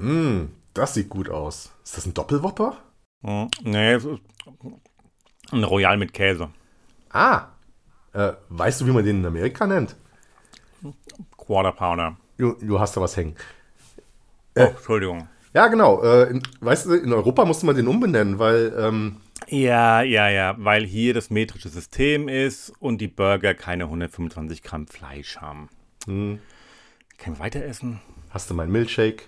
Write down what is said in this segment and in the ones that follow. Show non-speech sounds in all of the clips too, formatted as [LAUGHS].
Mm, das sieht gut aus. Ist das ein Doppelwopper? Hm, nee, es ist ein Royal mit Käse. Ah, äh, weißt du, wie man den in Amerika nennt? Quarter Pounder. Du, du hast da was hängen. Oh, Entschuldigung. Ja, genau. Äh, in, weißt du, in Europa musste man den umbenennen, weil ähm, Ja, ja, ja, weil hier das metrische System ist und die Burger keine 125 Gramm Fleisch haben. Können wir weiter essen? hast du meinen Milkshake.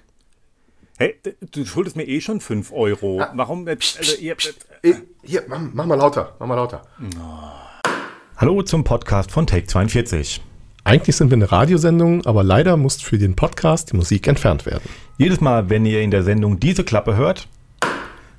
Hey, du schuldest mir eh schon 5 Euro. Ah. Warum? äh, Also, ihr, Eh, Hier, mach, mach mal lauter, mach mal lauter. Hallo zum Podcast von Take 42. Eigentlich sind wir eine Radiosendung, aber leider muss für den Podcast die Musik entfernt werden. Jedes Mal, wenn ihr in der Sendung diese Klappe hört,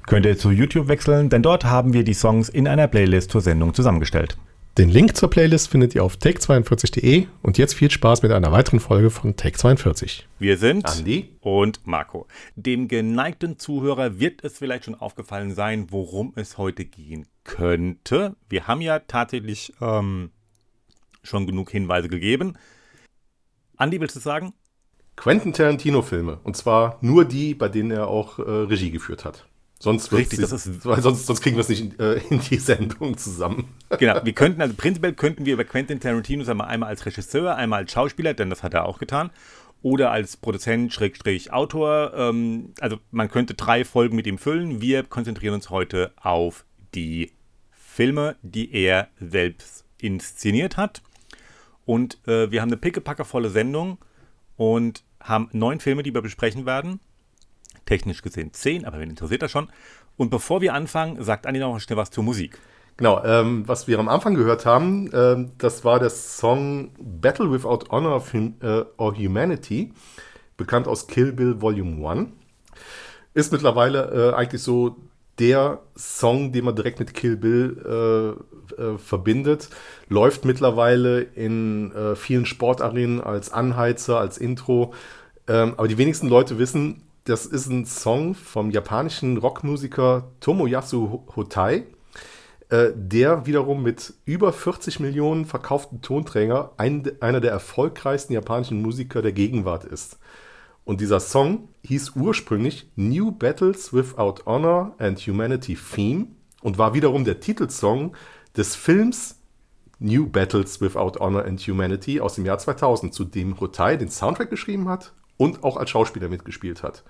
könnt ihr zu YouTube wechseln, denn dort haben wir die Songs in einer Playlist zur Sendung zusammengestellt. Den Link zur Playlist findet ihr auf take42.de und jetzt viel Spaß mit einer weiteren Folge von Take 42. wir sind Andi? und Marco. Dem geneigten Zuhörer wird es vielleicht schon aufgefallen sein, worum es heute gehen könnte. Wir haben ja tatsächlich ähm, schon genug Hinweise gegeben. Andi, willst du es sagen? Quentin Tarantino-Filme. Und zwar nur die, bei denen er auch äh, Regie geführt hat. Sonst, Richtig, das ist- weil sonst, sonst kriegen wir es nicht in, äh, in die Sendung zusammen. [LAUGHS] Genau, wir könnten, also prinzipiell könnten wir über Quentin Tarantino sagen wir einmal als Regisseur, einmal als Schauspieler, denn das hat er auch getan, oder als Produzent, Schrägstrich, Autor. Ähm, also man könnte drei Folgen mit ihm füllen. Wir konzentrieren uns heute auf die Filme, die er selbst inszeniert hat. Und äh, wir haben eine pickepackevolle Sendung und haben neun Filme, die wir besprechen werden. Technisch gesehen zehn, aber wen interessiert das schon? Und bevor wir anfangen, sagt Andi noch schnell was zur Musik. Genau, ähm, was wir am Anfang gehört haben, ähm, das war der Song Battle Without Honor of äh, or Humanity, bekannt aus Kill Bill Volume 1. Ist mittlerweile äh, eigentlich so der Song, den man direkt mit Kill Bill äh, äh, verbindet. Läuft mittlerweile in äh, vielen Sportarenen als Anheizer, als Intro. Ähm, aber die wenigsten Leute wissen, das ist ein Song vom japanischen Rockmusiker Tomoyasu Hotai äh, der wiederum mit über 40 Millionen verkauften Tonträger ein, einer der erfolgreichsten japanischen Musiker der Gegenwart ist. Und dieser Song hieß ursprünglich New Battles Without Honor and Humanity Theme und war wiederum der Titelsong des Films New Battles Without Honor and Humanity aus dem Jahr 2000, zu dem Hotai den Soundtrack geschrieben hat und auch als Schauspieler mitgespielt hat.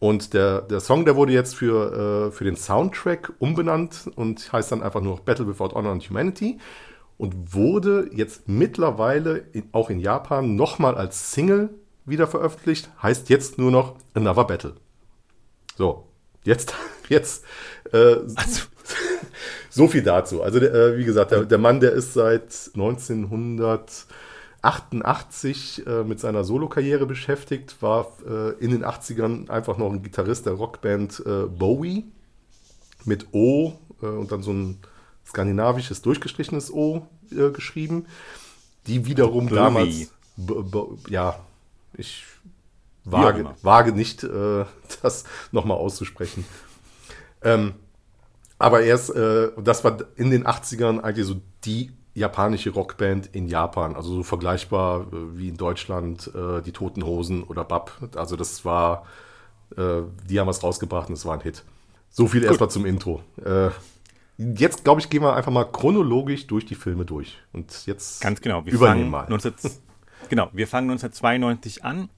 Und der, der Song, der wurde jetzt für, äh, für den Soundtrack umbenannt und heißt dann einfach nur Battle Without Honor and Humanity und wurde jetzt mittlerweile in, auch in Japan nochmal als Single wieder veröffentlicht, heißt jetzt nur noch Another Battle. So, jetzt, [LAUGHS] jetzt, äh, [LAUGHS] so viel dazu. Also, äh, wie gesagt, der, der Mann, der ist seit 1988 äh, mit seiner Solokarriere beschäftigt, war äh, in den 80ern einfach noch ein Gitarrist der Rockband äh, Bowie mit O äh, und dann so ein skandinavisches durchgestrichenes O äh, geschrieben, die wiederum Bowie. damals, ja, ich wage, wage nicht, äh, [LAUGHS] das nochmal auszusprechen. Ähm, aber er ist, äh, das war in den 80ern eigentlich so die japanische Rockband in Japan. Also so vergleichbar äh, wie in Deutschland äh, die Toten Hosen oder Bab. Also das war, äh, die haben was rausgebracht und es war ein Hit. So viel erstmal zum Intro. Äh, jetzt, glaube ich, gehen wir einfach mal chronologisch durch die Filme durch. Und jetzt Ganz genau. Wir übernehmen fangen mal. 19, genau, wir fangen 1992 an.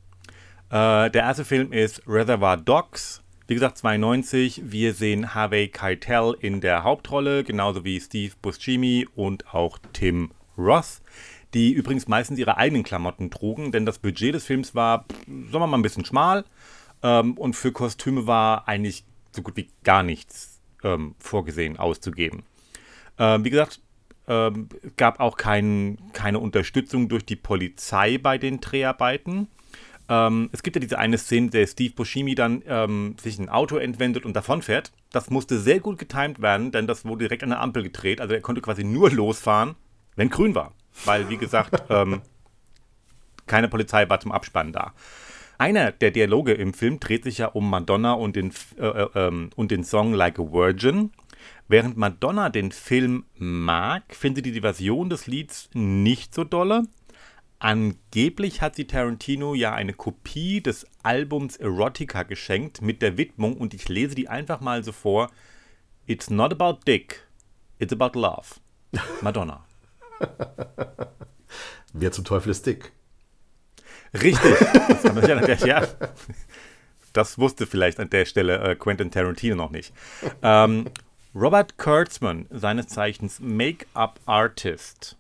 Äh, der erste Film ist Reservoir Dogs. Wie gesagt, 92. Wir sehen Harvey Keitel in der Hauptrolle, genauso wie Steve Buscemi und auch Tim Roth, die übrigens meistens ihre eigenen Klamotten trugen, denn das Budget des Films war, sagen wir mal, ein bisschen schmal ähm, und für Kostüme war eigentlich so gut wie gar nichts ähm, vorgesehen auszugeben. Ähm, wie gesagt, ähm, gab auch kein, keine Unterstützung durch die Polizei bei den Dreharbeiten. Ähm, es gibt ja diese eine Szene, der Steve Buscemi dann ähm, sich ein Auto entwendet und davonfährt. Das musste sehr gut getimt werden, denn das wurde direkt an der Ampel gedreht. Also er konnte quasi nur losfahren, wenn grün war. Weil, wie gesagt, [LAUGHS] ähm, keine Polizei war zum Abspannen da. Einer der Dialoge im Film dreht sich ja um Madonna und den, äh, äh, ähm, und den Song Like a Virgin. Während Madonna den Film mag, findet sie die Version des Lieds nicht so dolle. Angeblich hat sie Tarantino ja eine Kopie des Albums Erotica geschenkt mit der Widmung und ich lese die einfach mal so vor. It's not about dick, it's about love. Madonna. [LAUGHS] Wer zum Teufel ist dick? Richtig. [LAUGHS] Das, kann man der, ja, das wusste vielleicht an der Stelle äh, Quentin Tarantino noch nicht. Ähm, Robert Kurtzman, seines Zeichens Make-up-Artist,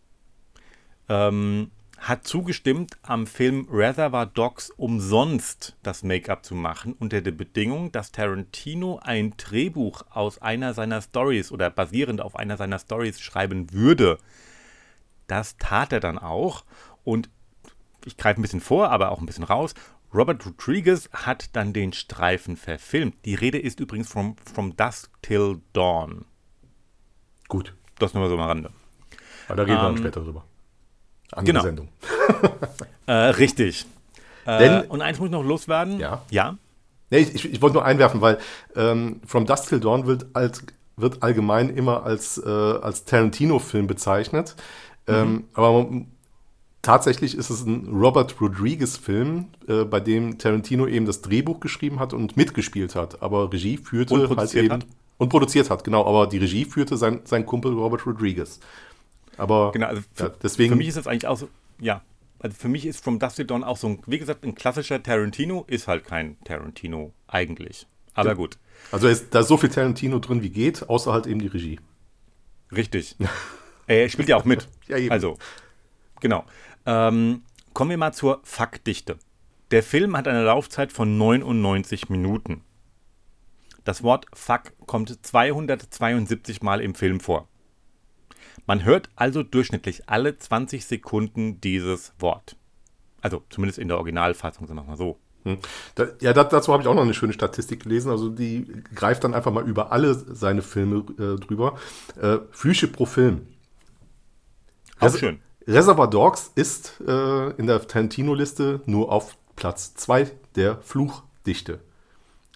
ähm, hat zugestimmt, am Film Reservoir Dogs umsonst das Make-up zu machen, unter der Bedingung, dass Tarantino ein Drehbuch aus einer seiner Stories oder basierend auf einer seiner Stories schreiben würde. Das tat er dann auch und ich greife ein bisschen vor, aber auch ein bisschen raus. Robert Rodriguez hat dann den Streifen verfilmt. Die Rede ist übrigens from, from Dusk Till Dawn. Gut. Das nur mal so am Rande. Aber da reden ähm, wir dann später drüber. Andere genau. Sendung. [LAUGHS] äh, richtig. Äh, Denn, und eins muss ich noch loswerden. Ja. Ja. Nee, ich, ich, wollte nur einwerfen, weil ähm, From Dust Till Dawn wird, als, wird allgemein immer als, äh, als Tarantino-Film bezeichnet. Mhm. Ähm, aber tatsächlich ist es ein Robert Rodriguez-Film, äh, bei dem Tarantino eben das Drehbuch geschrieben hat und mitgespielt hat. Aber Regie führte und halt eben. Hat. Und produziert hat, genau. Aber die Regie führte sein, sein Kumpel Robert Rodriguez. Aber genau, also für, ja, deswegen. Für mich ist das eigentlich auch so, ja. Also für mich ist From Dust to Dawn auch so ein, wie gesagt, ein klassischer Tarantino, ist halt kein Tarantino eigentlich. Aber ja. gut. Also ist, da ist so viel Tarantino drin, wie geht, außer halt eben die Regie. Richtig. [LAUGHS] er spielt ja auch mit. [LAUGHS] ja, eben. Also, genau. Ähm, kommen wir mal zur Faktdichte. Der Film hat eine Laufzeit von 99 Minuten. Das Wort Fuck kommt 272 Mal im Film vor. Man hört also durchschnittlich alle 20 Sekunden dieses Wort. Also zumindest in der Originalfassung, sagen wir mal so. Hm. Ja, da, dazu habe ich auch noch eine schöne Statistik gelesen. Also die greift dann einfach mal über alle seine Filme äh, drüber. Äh, Flüche pro Film. Auch Res schön. Reservoir Dogs ist äh, in der Tarantino-Liste nur auf Platz 2 der Fluchdichte.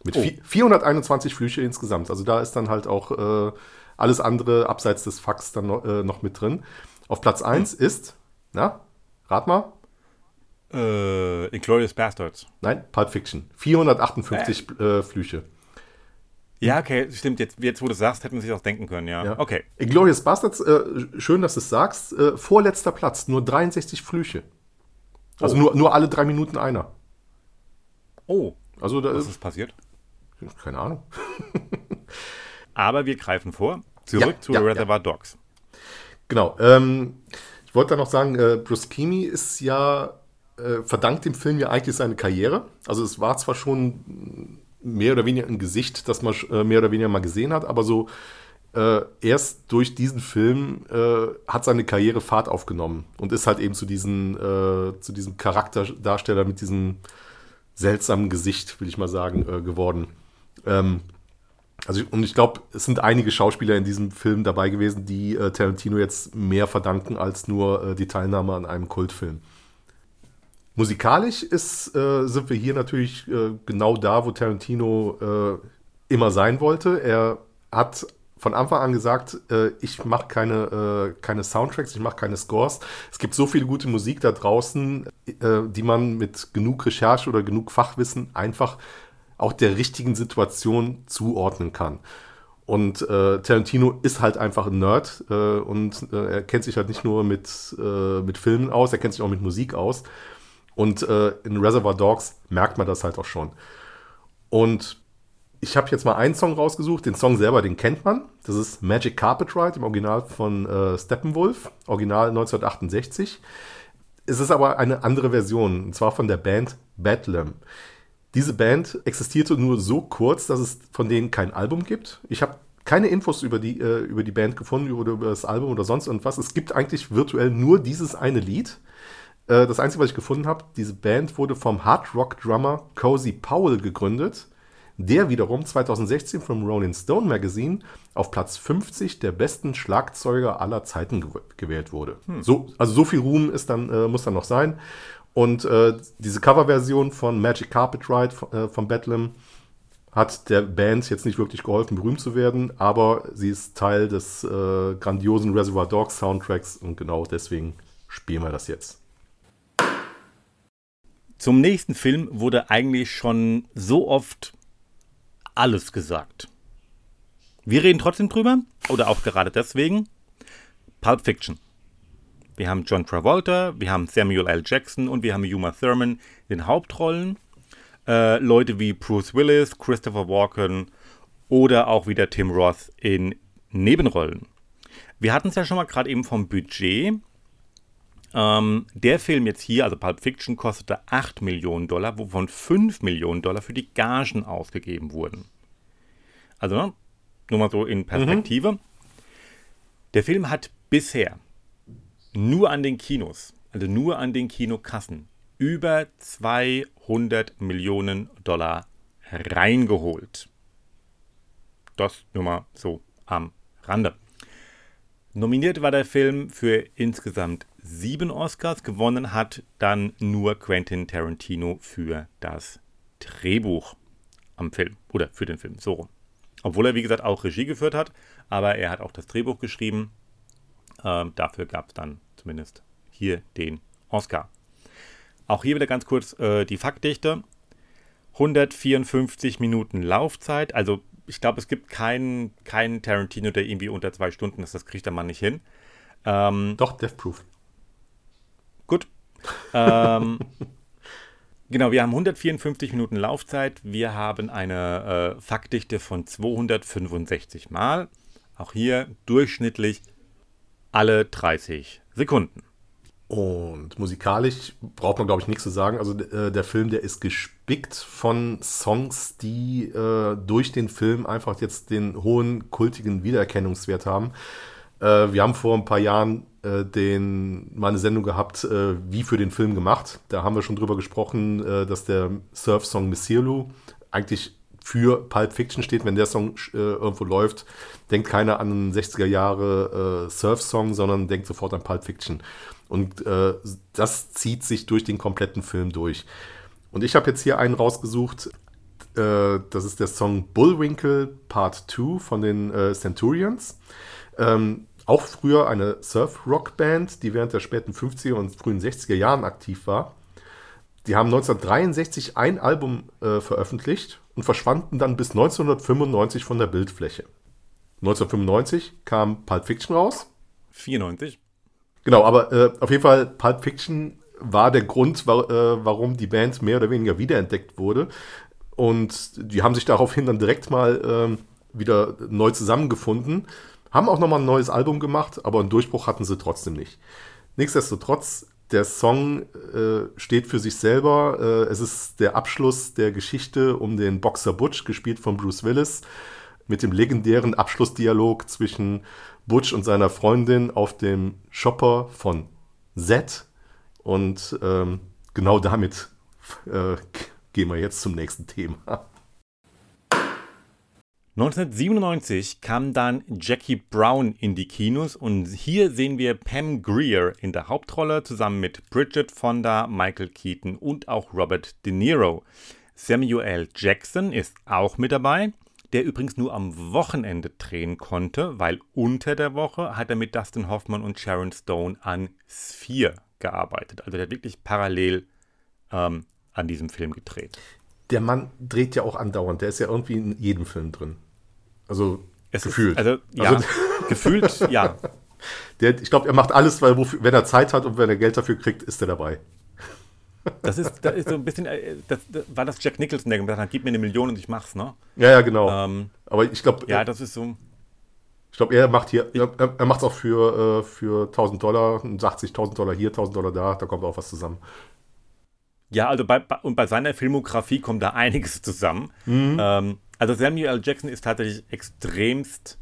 Mit oh. 421 Flüche insgesamt. Also da ist dann halt auch äh, alles andere abseits des Fax dann noch, äh, noch mit drin. Auf Platz 1 hm. ist, na, rat mal. Äh, Inglourious Bastards. Nein, Pulp Fiction. 458 äh. Flüche. Ja, okay, stimmt. Jetzt, jetzt, wo du sagst, hätten wir sich auch denken können, ja. ja. Okay. Inglourious Bastards, äh, schön, dass du es sagst. Äh, vorletzter Platz, nur 63 Flüche. Also oh. nur, nur alle drei Minuten einer. Oh. Also da, Was ist passiert? Keine Ahnung. [LAUGHS] Aber wir greifen vor. Zurück ja, zu ja, Reservoir ja. Dogs. Genau. Ähm, ich wollte da noch sagen, äh, Bruce Kimi ist ja, äh, verdankt dem Film ja eigentlich seine Karriere. Also es war zwar schon mehr oder weniger ein Gesicht, das man äh, mehr oder weniger mal gesehen hat, aber so äh, erst durch diesen Film äh, hat seine Karriere Fahrt aufgenommen und ist halt eben zu, diesen, äh, zu diesem Charakterdarsteller mit diesem seltsamen Gesicht, will ich mal sagen, geworden. Ähm, also, und ich glaube, es sind einige Schauspieler in diesem Film dabei gewesen, die äh, Tarantino jetzt mehr verdanken als nur äh, die Teilnahme an einem Kultfilm. Musikalisch ist, äh, sind wir hier natürlich äh, genau da, wo Tarantino äh, immer sein wollte. Er hat von Anfang an gesagt, äh, ich mache keine, keine Soundtracks, ich mache keine Scores. Es gibt so viel gute Musik da draußen, die man mit genug Recherche oder genug Fachwissen einfach auch der richtigen Situation zuordnen kann. Und äh, Tarantino ist halt einfach ein Nerd äh, und äh, er kennt sich halt nicht nur mit, äh, mit Filmen aus, er kennt sich auch mit Musik aus. Und äh, in Reservoir Dogs merkt man das halt auch schon. Und ich habe jetzt mal einen Song rausgesucht, den Song selber, den kennt man. Das ist Magic Carpet Ride im Original von äh, Steppenwolf, Original 1968. Es ist aber eine andere Version, und zwar von der Band Bedlam. Diese Band existierte nur so kurz, dass es von denen kein Album gibt. Ich habe keine Infos über die, äh, über die Band gefunden oder über das Album oder sonst irgendwas. Es gibt eigentlich virtuell nur dieses eine Lied. Äh, das Einzige, was ich gefunden habe, diese Band wurde vom Hard Rock Drummer Cozy Powell gegründet, der wiederum 2016 vom Rolling Stone Magazine auf Platz 50 der besten Schlagzeuger aller Zeiten gewählt wurde. Hm. So, also so viel Ruhm ist dann, äh, muss dann noch sein. Und äh, diese Coverversion von Magic Carpet Ride äh, von Bedlam hat der Band jetzt nicht wirklich geholfen, berühmt zu werden, aber sie ist Teil des äh, grandiosen Reservoir Dogs Soundtracks und genau deswegen spielen wir das jetzt. Zum nächsten Film wurde eigentlich schon so oft alles gesagt. Wir reden trotzdem drüber, oder auch gerade deswegen. Pulp Fiction. Wir haben John Travolta, wir haben Samuel L. Jackson und wir haben Uma Thurman in Hauptrollen. Äh, Leute wie Bruce Willis, Christopher Walken oder auch wieder Tim Roth in Nebenrollen. Wir hatten es ja schon mal gerade eben vom Budget. Ähm, der Film jetzt hier, also Pulp Fiction, kostete 8 Millionen Dollar, wovon 5 Millionen Dollar für die Gagen ausgegeben wurden. Also ne, nur mal so in Perspektive. Mhm. Der Film hat bisher nur an den Kinos, also nur an den Kinokassen, über 200 Millionen Dollar reingeholt. Das nur mal so am Rande. Nominiert war der Film für insgesamt sieben Oscars, gewonnen hat dann nur Quentin Tarantino für das Drehbuch am Film oder für den Film, so rum. Obwohl er, wie gesagt, auch Regie geführt hat, aber er hat auch das Drehbuch geschrieben. Ähm, dafür gab es dann zumindest hier den Oscar. Auch hier wieder ganz kurz äh, die Faktdichte. 154 Minuten Laufzeit, also ich glaube, es gibt keinen, keinen Tarantino, der irgendwie unter zwei Stunden ist. Das kriegt der Mann nicht hin. Ähm, Doch, Death Proof. Gut. Ähm, [LAUGHS] genau, wir haben 154 Minuten Laufzeit. Wir haben eine äh, Faktdichte von 265 Mal. Auch hier durchschnittlich alle 30 Sekunden. Und musikalisch braucht man, glaube ich, nichts zu sagen. Also äh, der Film, der ist gespickt von Songs, die äh, durch den Film einfach jetzt den hohen kultigen Wiedererkennungswert haben. Äh, wir haben vor ein paar Jahren äh, den, mal eine Sendung gehabt, äh, wie für den Film gemacht. Da haben wir schon drüber gesprochen, äh, dass der Surf-Song Missirlu eigentlich für Pulp Fiction steht. Wenn der Song irgendwo läuft, denkt keiner an einen 60er Jahre Surf-Song, sondern denkt sofort an Pulp Fiction. Und äh, das zieht sich durch den kompletten Film durch. Und ich habe jetzt hier einen rausgesucht. Äh, das ist der Song Bullwinkle Part 2 von den äh, Centurions. Ähm, auch früher eine Surf-Rock-Band, die während der späten 50er und frühen 60er Jahren aktiv war. Die haben 1963 ein Album äh, veröffentlicht und verschwanden dann bis 1995 von der Bildfläche. 1995 kam Pulp Fiction raus. 94. Genau, aber äh, auf jeden Fall Pulp Fiction war der Grund, wa äh, warum die Band mehr oder weniger wiederentdeckt wurde. Und die haben sich daraufhin dann direkt mal äh, wieder neu zusammengefunden. Haben auch nochmal ein neues Album gemacht, aber einen Durchbruch hatten sie trotzdem nicht. Nichtsdestotrotz, der Song äh, steht für sich selber. Äh, es ist der Abschluss der Geschichte um den Boxer Butch, gespielt von Bruce Willis, mit dem legendären Abschlussdialog zwischen Butch und seiner Freundin auf dem Shopper von Z. Und ähm, genau damit äh, gehen wir jetzt zum nächsten Thema. 1997 kam dann Jackie Brown in die Kinos und hier sehen wir Pam Greer in der Hauptrolle zusammen mit Bridget Fonda, Michael Keaton und auch Robert De Niro. Samuel Jackson ist auch mit dabei der übrigens nur am Wochenende drehen konnte, weil unter der Woche hat er mit Dustin Hoffman und Sharon Stone an Sphere gearbeitet. Also der hat wirklich parallel ähm, an diesem Film gedreht. Der Mann dreht ja auch andauernd. Der ist ja irgendwie in jedem Film drin. Also es gefühlt. Ist, also ja, also, [LAUGHS] gefühlt ja. Der, ich glaube, er macht alles, weil wofür, wenn er Zeit hat und wenn er Geld dafür kriegt, ist er dabei. Das ist, das ist so ein bisschen, äh, das, das, war das Jack Nicholson, der gesagt hat, gib mir eine Million und ich mach's, ne? Ja, ja, genau. Ähm, Aber ich glaube. Ja, das ist so. Ich glaube, er macht hier, er, er macht es auch für, äh, für 1000 Dollar, 80.000 Dollar hier, 1000 Dollar da, da kommt auch was zusammen. Ja, also bei, bei, und bei seiner Filmografie kommt da einiges zusammen. Mhm. Ähm, also Samuel L. Jackson ist tatsächlich extremst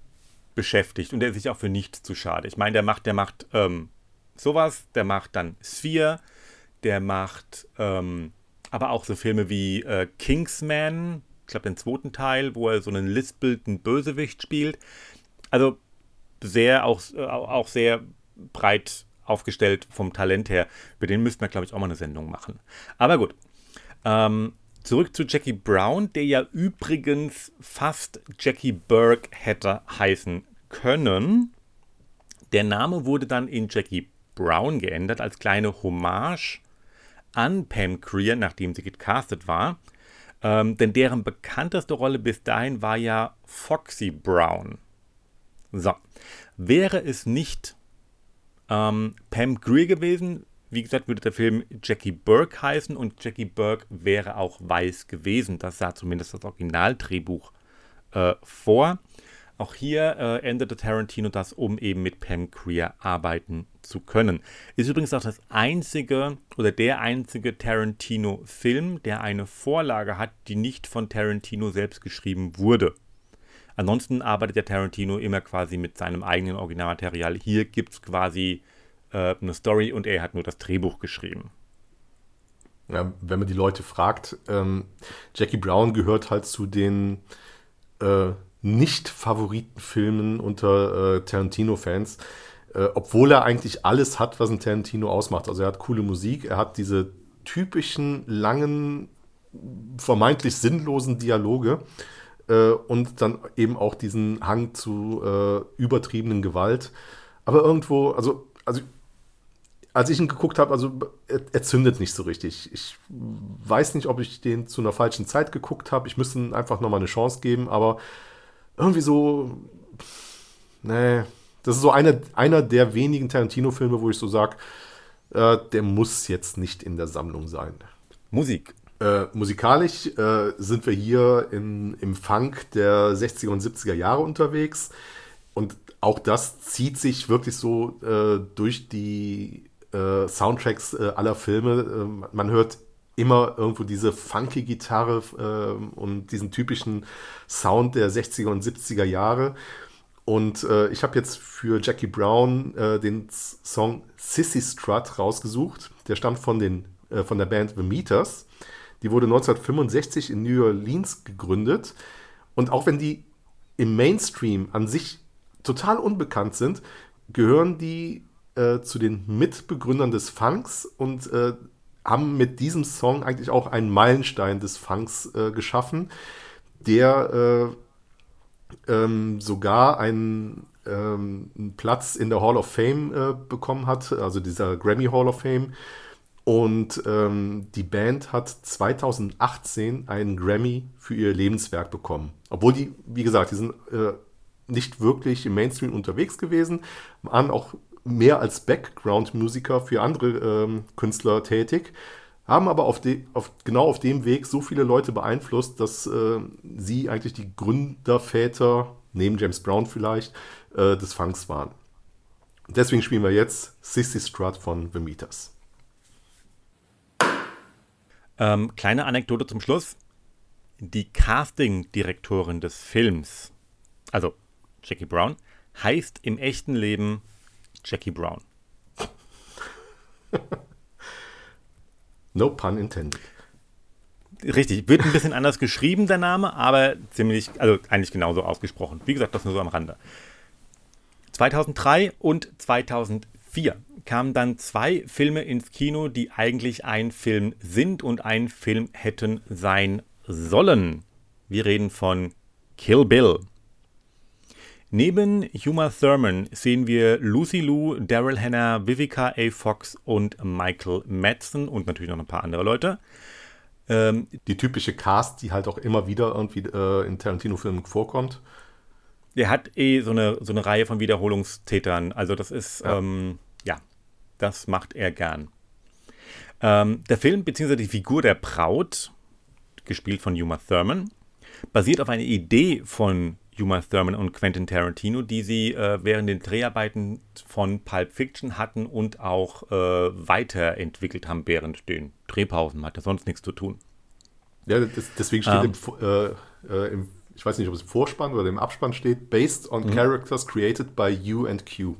beschäftigt und er ist sich auch für nichts zu schade. Ich meine, der macht, der macht ähm, sowas, der macht dann Sphere, der macht ähm, aber auch so Filme wie äh, Kingsman, ich glaube den zweiten Teil, wo er so einen lispelnden Bösewicht spielt. Also sehr, auch, äh, auch sehr breit aufgestellt vom Talent her. Über den müssten wir, glaube ich, auch mal eine Sendung machen. Aber gut. Ähm, zurück zu Jackie Brown, der ja übrigens fast Jackie Burke hätte heißen können. Der Name wurde dann in Jackie Brown geändert als kleine Hommage an Pam Grier, nachdem sie gecastet war. Ähm, denn deren bekannteste Rolle bis dahin war ja Foxy Brown. So, wäre es nicht ähm, Pam Grier gewesen, wie gesagt, würde der Film Jackie Burke heißen und Jackie Burke wäre auch weiß gewesen. Das sah zumindest das Originaldrehbuch äh, vor. Auch hier äh, änderte Tarantino das, um eben mit Pam Grier arbeiten zu können. Ist übrigens auch das einzige oder der einzige Tarantino-Film, der eine Vorlage hat, die nicht von Tarantino selbst geschrieben wurde. Ansonsten arbeitet der Tarantino immer quasi mit seinem eigenen Originalmaterial. Hier gibt es quasi äh, eine Story und er hat nur das Drehbuch geschrieben. Ja, wenn man die Leute fragt, ähm, Jackie Brown gehört halt zu den äh, nicht-Favoritenfilmen unter äh, Tarantino-Fans, äh, obwohl er eigentlich alles hat, was ein Tarantino ausmacht. Also er hat coole Musik, er hat diese typischen, langen, vermeintlich sinnlosen Dialoge äh, und dann eben auch diesen Hang zu äh, übertriebenen Gewalt. Aber irgendwo, also, also als ich ihn geguckt habe, also er, er, zündet nicht so richtig. Ich weiß nicht, ob ich den zu einer falschen Zeit geguckt habe. Ich müsste ihm einfach nochmal eine Chance geben, aber irgendwie so, nee, das ist so eine, einer der wenigen Tarantino-Filme, wo ich so sage, äh, der muss jetzt nicht in der Sammlung sein. Musik. Äh, musikalisch äh, sind wir hier in, im Funk der 60er und 70er Jahre unterwegs. Und auch das zieht sich wirklich so äh, durch die äh, Soundtracks äh, aller Filme. man hört immer irgendwo diese funky Gitarre äh, und diesen typischen Sound der 60er und 70er Jahre. Und äh, ich habe jetzt für Jackie Brown äh, den Song Sissy Strut rausgesucht. Der stammt von, den, äh, von der Band The Meters. Die wurde 1965 in New Orleans gegründet. Und auch wenn die im Mainstream an sich total unbekannt sind, gehören die äh, zu den Mitbegründern des Funks und äh, haben mit diesem Song eigentlich auch einen Meilenstein des Funks äh, geschaffen, der äh, ähm, sogar einen, ähm, einen, Platz in der Hall of Fame äh, bekommen hat, also dieser Grammy Hall of Fame. Und ähm, die Band hat 2018 einen Grammy für ihr Lebenswerk bekommen. Obwohl die, wie gesagt, die sind äh, nicht wirklich im Mainstream unterwegs gewesen, waren auch mehr als Background-Musiker für andere ähm, Künstler tätig, haben aber auf, de, auf, genau auf dem Weg so viele Leute beeinflusst, dass äh, sie eigentlich die Gründerväter, neben James Brown vielleicht, äh, des Funks waren. Deswegen spielen wir jetzt Sissy Strut von The Meters. Ähm, kleine Anekdote zum Schluss. Die Casting-Direktorin des Films, also Jackie Brown, heißt im echten Leben Jackie Brown. [LAUGHS] no pun intended. Richtig, wird ein bisschen anders geschrieben, der Name, aber ziemlich, also eigentlich genauso ausgesprochen. Wie gesagt, das nur so am Rande. 2003 und 2004 kamen dann zwei Filme ins Kino, die eigentlich ein Film sind und ein Film hätten sein sollen. Wir reden von Kill Bill. Neben Huma Thurman sehen wir Lucy Liu, Daryl Hannah, Vivica A. Fox und Michael Madsen und natürlich noch ein paar andere Leute. Ähm, die typische Cast, die halt auch immer wieder irgendwie äh, in Tarantino-Filmen vorkommt. Der hat eh so eine, so eine Reihe von Wiederholungstätern. Also das ist, ja, ähm, ja das macht er gern. Ähm, der Film bzw. die Figur der Braut, gespielt von Huma Thurman, basiert auf einer Idee von Uma Thurman und Quentin Tarantino, die sie äh, während den Dreharbeiten von Pulp Fiction hatten und auch äh, weiterentwickelt haben während den Drehpausen. Man hat ja sonst nichts zu tun. Ja, das, deswegen steht ähm, im, äh, äh, im, ich weiß nicht, ob es im Vorspann oder im Abspann steht, based on mhm. characters created by you and Q.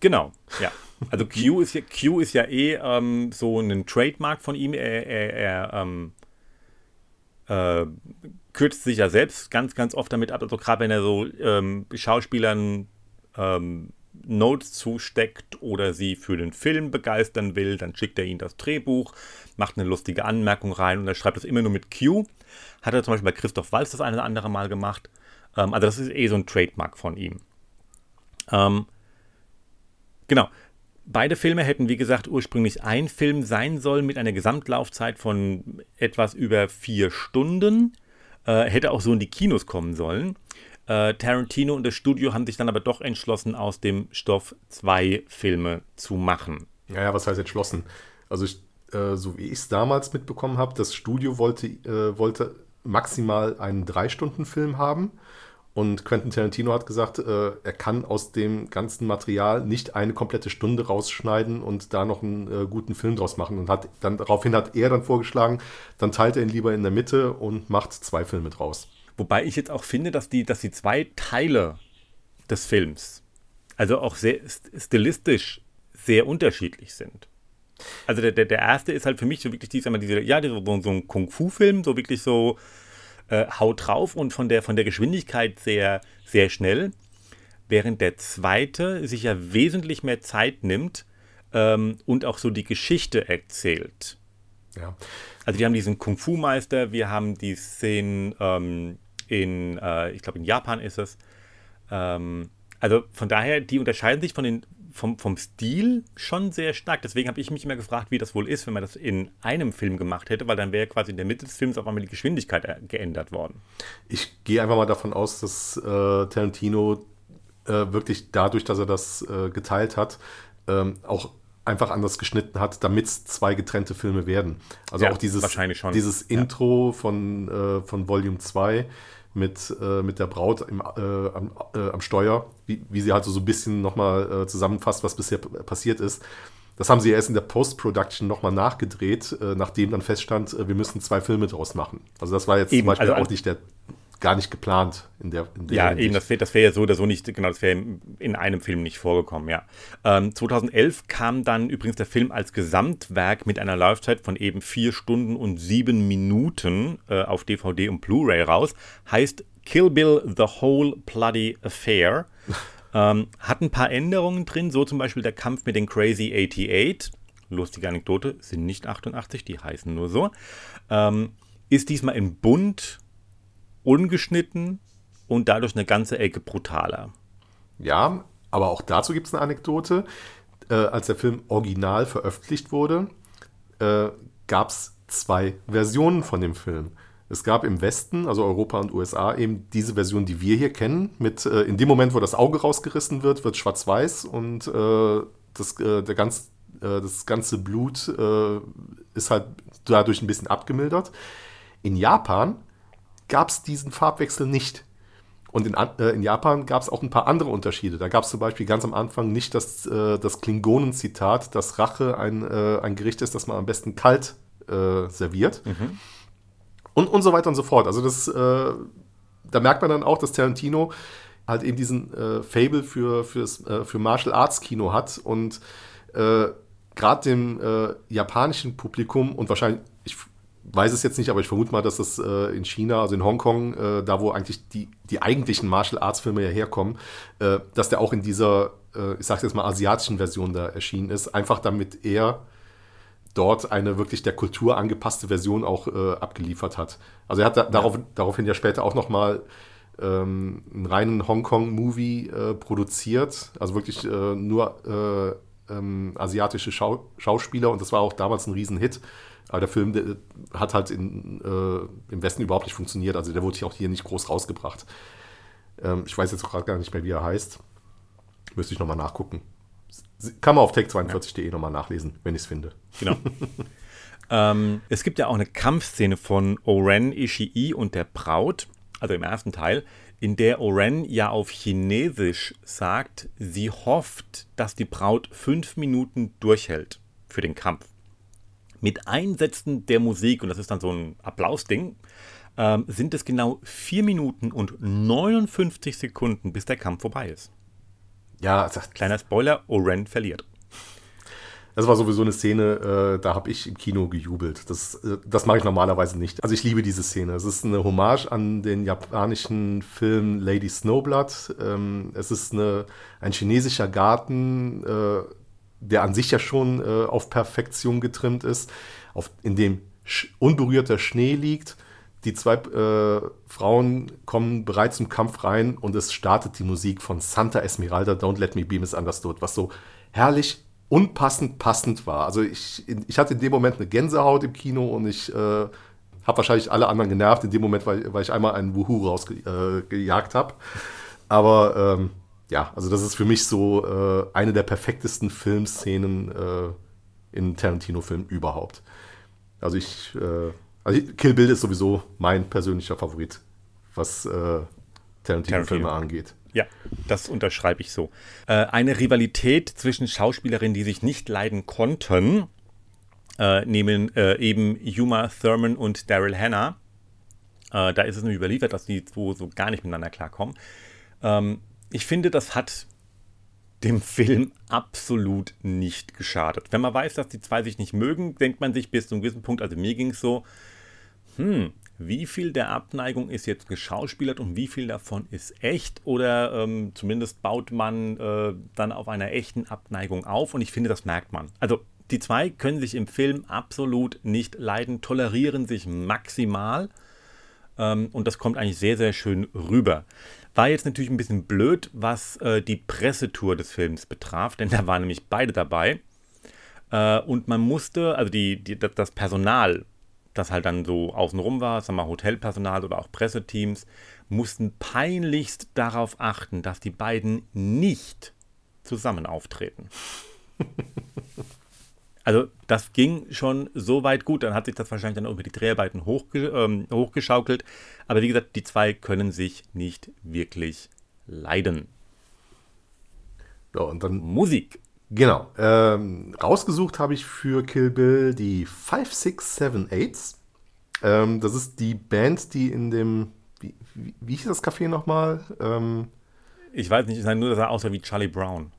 Genau, ja. Also Q ist ja, Q ist ja eh ähm, so ein Trademark von ihm. Er, er, er ähm, äh, kürzt sich ja selbst ganz, ganz oft damit ab. Also gerade wenn er so ähm, Schauspielern ähm, Notes zusteckt oder sie für den Film begeistern will, dann schickt er ihnen das Drehbuch, macht eine lustige Anmerkung rein und er schreibt das immer nur mit Q. Hat er zum Beispiel bei Christoph Walz das eine oder andere Mal gemacht. Ähm, also das ist eh so ein Trademark von ihm. Ähm, genau. beide Filme hätten, wie gesagt, ursprünglich ein Film sein sollen mit einer Gesamtlaufzeit von etwas über vier Stunden. Äh, hätte auch so in die Kinos kommen sollen. Äh, Tarantino und das Studio haben sich dann aber doch entschlossen, aus dem Stoff zwei Filme zu machen. Ja, ja was heißt entschlossen? Also, ich, äh, so wie ich es damals mitbekommen habe, das Studio wollte, äh, wollte maximal einen Drei-Stunden-Film haben. Und Quentin Tarantino hat gesagt, äh, er kann aus dem ganzen Material nicht eine komplette Stunde rausschneiden und da noch einen äh, guten Film draus machen. Und hat dann daraufhin hat er dann vorgeschlagen, dann teilt er ihn lieber in der Mitte und macht zwei Filme draus. Wobei ich jetzt auch finde, dass die, dass die zwei Teile des Films, also auch sehr stilistisch sehr unterschiedlich sind. Also der, der, der erste ist halt für mich so wirklich diese, diese ja, so, so ein Kung-Fu-Film, so wirklich so äh, haut drauf und von der, von der Geschwindigkeit sehr, sehr schnell. Während der zweite sich ja wesentlich mehr Zeit nimmt ähm, und auch so die Geschichte erzählt. Ja. Also wir haben diesen Kung-Fu-Meister, wir haben die Szenen ähm, in, äh, ich glaube in Japan ist es. Ähm, also von daher, die unterscheiden sich von den vom, vom Stil schon sehr stark. Deswegen habe ich mich immer gefragt, wie das wohl ist, wenn man das in einem Film gemacht hätte, weil dann wäre quasi in der Mitte des Films auf einmal die Geschwindigkeit äh, geändert worden. Ich gehe einfach mal davon aus, dass äh, Tarantino äh, wirklich dadurch, dass er das äh, geteilt hat, ähm, auch einfach anders geschnitten hat, damit es zwei getrennte Filme werden. Also ja, auch dieses, dieses Intro ja. von, äh, von Volume 2 mit, äh, mit der Braut im, äh, am, äh, am, Steuer, wie, wie, sie halt so, so ein bisschen nochmal äh, zusammenfasst, was bisher passiert ist. Das haben sie erst in der Post-Production nochmal nachgedreht, äh, nachdem dann feststand, äh, wir müssen zwei Filme draus machen. Also das war jetzt Eben, zum Beispiel also, auch nicht der gar nicht geplant in der, in der Ja, Hinsicht. eben, das wäre das wär ja so oder so nicht, genau, das wäre in einem Film nicht vorgekommen, ja. Ähm, 2011 kam dann übrigens der Film als Gesamtwerk mit einer Laufzeit von eben vier Stunden und sieben Minuten äh, auf DVD und Blu-ray raus. Heißt Kill Bill The Whole Bloody Affair. [LAUGHS] ähm, hat ein paar Änderungen drin, so zum Beispiel der Kampf mit den Crazy 88. Lustige Anekdote, sind nicht 88, die heißen nur so. Ähm, ist diesmal in bunt ungeschnitten und dadurch eine ganze Ecke brutaler. Ja, aber auch dazu gibt es eine Anekdote. Äh, als der Film original veröffentlicht wurde, äh, gab es zwei Versionen von dem Film. Es gab im Westen, also Europa und USA, eben diese Version, die wir hier kennen, mit äh, in dem Moment, wo das Auge rausgerissen wird, wird schwarz-weiß und äh, das, äh, der ganz, äh, das ganze Blut ist halt dadurch ein bisschen abgemildert. In Japan gab es diesen Farbwechsel nicht. Und in, äh, in Japan gab es auch ein paar andere Unterschiede. Da gab es zum Beispiel ganz am Anfang nicht das, äh, das Klingonen-Zitat, dass Rache ein, äh, ein Gericht ist, das man am besten kalt äh, serviert. Mhm. Und, und so weiter und so fort. Also das, äh, da merkt man dann auch, dass Tarantino halt eben diesen äh, Fable für, fürs, für Martial Arts Kino hat und gerade dem japanischen Publikum und wahrscheinlich, ich weiß es jetzt nicht, aber ich vermute mal, dass das äh, in China, also in Hongkong, äh, da wo eigentlich die, die eigentlichen Martial Arts Filme ja herkommen, äh, dass der auch in dieser, äh, ich sage jetzt mal, asiatischen Version da erschienen ist, einfach damit er dort eine wirklich der Kultur angepasste Version auch äh, abgeliefert hat. Also er hat da, ja. darauf, daraufhin ja später auch nochmal ähm, einen reinen Hongkong-Movie äh, produziert, also wirklich nur ähm, asiatische Schau Schauspieler und das war auch damals ein Riesenhit. Aber der Film der hat halt in, äh, im Westen überhaupt nicht funktioniert. Also der wurde hier auch hier nicht groß rausgebracht. Ähm, ich weiß jetzt gerade gar nicht mehr, wie er heißt. Müsste ich nochmal nachgucken. Kann man auf tech42.de ja. nochmal nachlesen, wenn ich es finde. Genau. [LAUGHS] ähm, es gibt ja auch eine Kampfszene von Oren Ishii und der Braut, also im ersten Teil, in der Oren ja auf Chinesisch sagt, sie hofft, dass die Braut fünf Minuten durchhält für den Kampf mit Einsätzen der Musik, und das ist dann so ein Applausding, ähm, sind es genau 4 Minuten und 59 Sekunden, bis der Kampf vorbei ist. Ja, kleiner Spoiler, Oren verliert. Das war sowieso eine Szene, äh, da habe ich im Kino gejubelt. Das, äh, das mache ich normalerweise nicht. Also ich liebe diese Szene. Es ist eine Hommage an den japanischen Film Lady Snowblood. Ähm, es ist eine, ein chinesischer Garten. Äh, der an sich ja schon äh, auf Perfektion getrimmt ist, auf, in dem sch unberührter Schnee liegt. Die zwei äh, Frauen kommen bereits zum Kampf rein und es startet die Musik von Santa Esmeralda, Don't Let Me Be Misunderstood, was so herrlich unpassend passend war. Also ich, ich hatte in dem Moment eine Gänsehaut im Kino und ich äh, habe wahrscheinlich alle anderen genervt in dem Moment, weil, weil ich einmal einen Wuhu rausgejagt äh, habe. Aber ähm, ja, also das ist für mich so äh, eine der perfektesten Filmszenen äh, in Tarantino-Filmen überhaupt. Also ich, äh, also Kill Bill ist sowieso mein persönlicher Favorit, was äh, Tarantino-Filme Tarantino. angeht. Ja, das unterschreibe ich so. Äh, eine Rivalität zwischen Schauspielerinnen, die sich nicht leiden konnten, äh, nehmen eben Yuma Thurman und Daryl Hannah. Da ist es nämlich überliefert, dass die zwei so gar nicht miteinander klarkommen. Ähm, ich finde, das hat dem Film absolut nicht geschadet. Wenn man weiß, dass die zwei sich nicht mögen, denkt man sich bis zu einem gewissen Punkt, also mir ging es so, hm, wie viel der Abneigung ist jetzt geschauspielert und wie viel davon ist echt oder ähm, zumindest baut man äh, dann auf einer echten Abneigung auf und ich finde, das merkt man. Also die zwei können sich im Film absolut nicht leiden, tolerieren sich maximal und das kommt eigentlich sehr, sehr schön rüber. War jetzt natürlich ein bisschen blöd, was äh, die Pressetour des Films betraf, denn [LAUGHS] da waren nämlich beide dabei. Äh, und man musste, also die, die, das Personal das halt dann so außenrum war, sagen wir mal Hotelpersonal oder auch Presseteams, mussten peinlichst darauf achten, dass die beiden nicht zusammen auftreten. [LAUGHS] Also das ging schon so weit gut, dann hat sich das wahrscheinlich dann über die Dreharbeiten hochge ähm, hochgeschaukelt. Aber wie gesagt, die zwei können sich nicht wirklich leiden. Ja, und dann Musik. Genau. Ähm, rausgesucht habe ich für Kill Bill die 5678. Ähm, das ist die Band, die in dem. Wie, wie, wie hieß das Café nochmal? Ähm, ich weiß nicht, ich sage nur, dass er aussah wie Charlie Brown.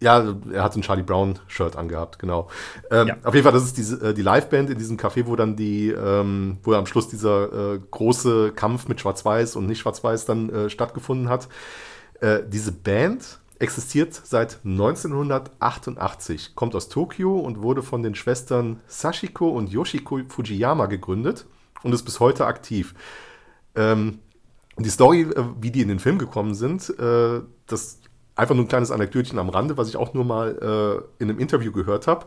Ja, er hat ein Charlie Brown-Shirt angehabt, genau. Ähm, ja. Auf jeden Fall, das ist diese, äh, die Liveband in diesem Café, wo dann die, ähm, wo am Schluss dieser äh, große Kampf mit Schwarz-Weiß und nicht Schwarz-Weiß dann äh, stattgefunden hat. Äh, diese Band existiert seit 1988, kommt aus Tokio und wurde von den Schwestern Sashiko und Yoshiko Fujiyama gegründet und ist bis heute aktiv. Ähm, die Story, äh, wie die in den Film gekommen sind, äh, das einfach nur ein kleines Anekdötchen am Rande, was ich auch nur mal äh, in einem Interview gehört habe.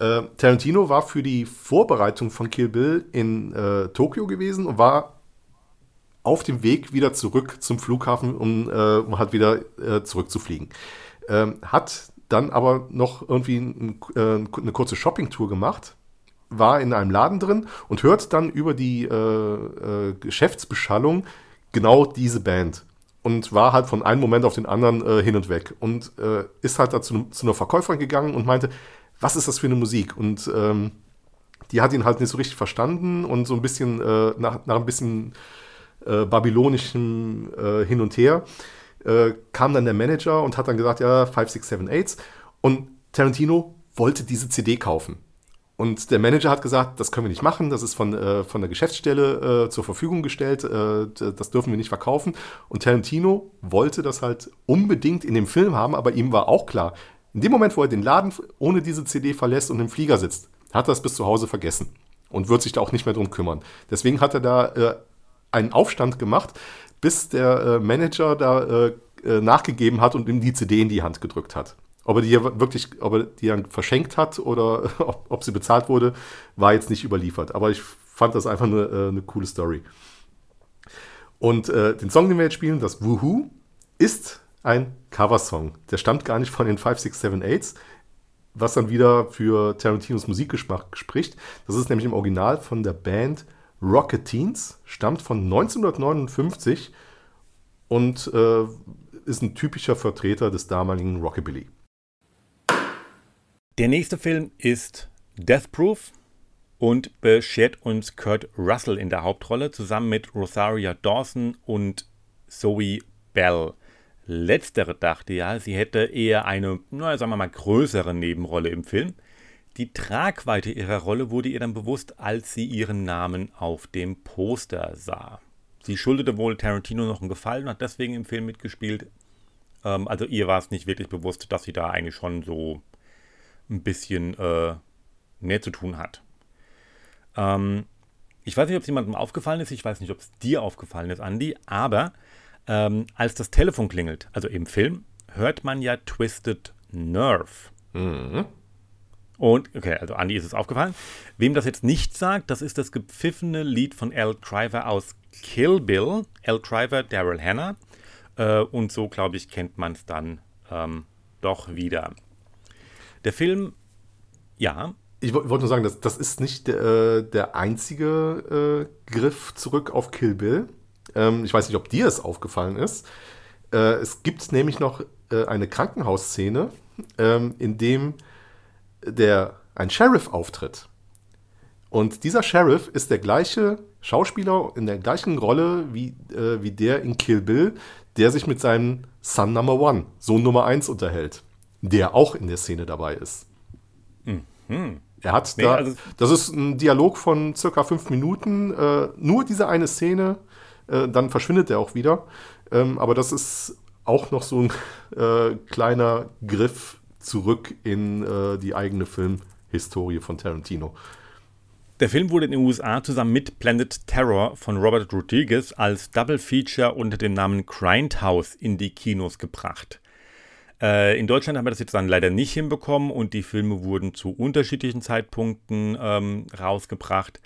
Äh, Tarantino war für die Vorbereitung von Kill Bill in äh, Tokio gewesen und war auf dem Weg wieder zurück zum Flughafen, um, äh, um halt wieder äh, zurückzufliegen. Ähm, hat dann aber noch irgendwie ein, äh, eine kurze Shoppingtour gemacht, war in einem Laden drin und hört dann über die äh, äh, Geschäftsbeschallung genau diese Band und war halt von einem Moment auf den anderen äh, hin und weg und ist halt dazu zu einer Verkäuferin gegangen und meinte, was ist das für eine Musik? Und ähm, die hat ihn halt nicht so richtig verstanden und so ein bisschen nach, nach ein bisschen äh, babylonischem äh, Hin und Her, äh, kam dann der Manager und hat dann gesagt, ja, 5, 6, 7, 8. Und Tarantino wollte diese CD kaufen. Und der Manager hat gesagt, das können wir nicht machen, das ist von, äh, von der Geschäftsstelle äh, zur Verfügung gestellt, äh, das dürfen wir nicht verkaufen. Und Tarantino wollte das halt unbedingt in dem Film haben, aber ihm war auch klar, in dem Moment, wo er den Laden ohne diese CD verlässt und im Flieger sitzt, hat er es bis zu Hause vergessen und wird sich da auch nicht mehr drum kümmern. Deswegen hat er da äh, einen Aufstand gemacht, bis der äh, Manager da äh, nachgegeben hat und ihm die CD in die Hand gedrückt hat. Ob er die wirklich, ob er die dann verschenkt hat oder [LAUGHS] ob, ob sie bezahlt wurde, war jetzt nicht überliefert. Aber ich fand das einfach eine, äh, eine coole Story. Und äh, den Song, den wir jetzt spielen, das Woohoo, ist ein Coversong. Der stammt gar nicht von den 5678, was dann wieder für Tarantinos Musikgeschmack spricht. Das ist nämlich im Original von der Band Rocketeens, stammt von 1959 und äh, ist ein typischer Vertreter des damaligen Rockabilly. Der nächste Film ist Death Proof und beschert uns Kurt Russell in der Hauptrolle zusammen mit Rosaria Dawson und Zoe Bell. Letztere dachte ja, sie hätte eher eine, na, sagen wir mal, größere Nebenrolle im Film. Die Tragweite ihrer Rolle wurde ihr dann bewusst, als sie ihren Namen auf dem Poster sah. Sie schuldete wohl Tarantino noch einen Gefallen und hat deswegen im Film mitgespielt. Ähm, also ihr war es nicht wirklich bewusst, dass sie da eigentlich schon so ein bisschen äh, mehr zu tun hat. Ähm, ich weiß nicht, ob es jemandem aufgefallen ist, ich weiß nicht, ob es dir aufgefallen ist, Andy, aber ähm, als das Telefon klingelt, also im Film, hört man ja Twisted Nerve Mhm. Und, okay, also Andy ist es aufgefallen. Wem das jetzt nicht sagt, das ist das gepfiffene Lied von Al Driver aus Kill Bill. Al Driver, Daryl Hannah. Äh, und so, glaube ich, kennt man es dann ähm, doch wieder. Der Film, ja. Ich wollte nur sagen, das, das ist nicht der, äh, der einzige äh, Griff zurück auf Kill Bill. Ähm, ich weiß nicht, ob dir es aufgefallen ist. Äh, es gibt nämlich noch äh, eine Krankenhausszene, ähm, in dem der, ein Sheriff auftritt. Und dieser Sheriff ist der gleiche Schauspieler in der gleichen Rolle wie, äh, wie der in Kill Bill, der sich mit seinem Son Number One, Sohn Nummer 1, unterhält, der auch in der Szene dabei ist. Mhm. Er hat nee, da, also das ist ein Dialog von circa fünf Minuten, äh, nur diese eine Szene, äh, dann verschwindet er auch wieder. Ähm, aber das ist auch noch so ein [LAUGHS] äh, kleiner Griff zurück in äh, die eigene Filmhistorie von Tarantino. Der Film wurde in den USA zusammen mit Planet Terror von Robert Rodriguez als Double Feature unter dem Namen Grindhouse in die Kinos gebracht. Äh, in Deutschland haben wir das jetzt dann leider nicht hinbekommen und die Filme wurden zu unterschiedlichen Zeitpunkten ähm, rausgebracht,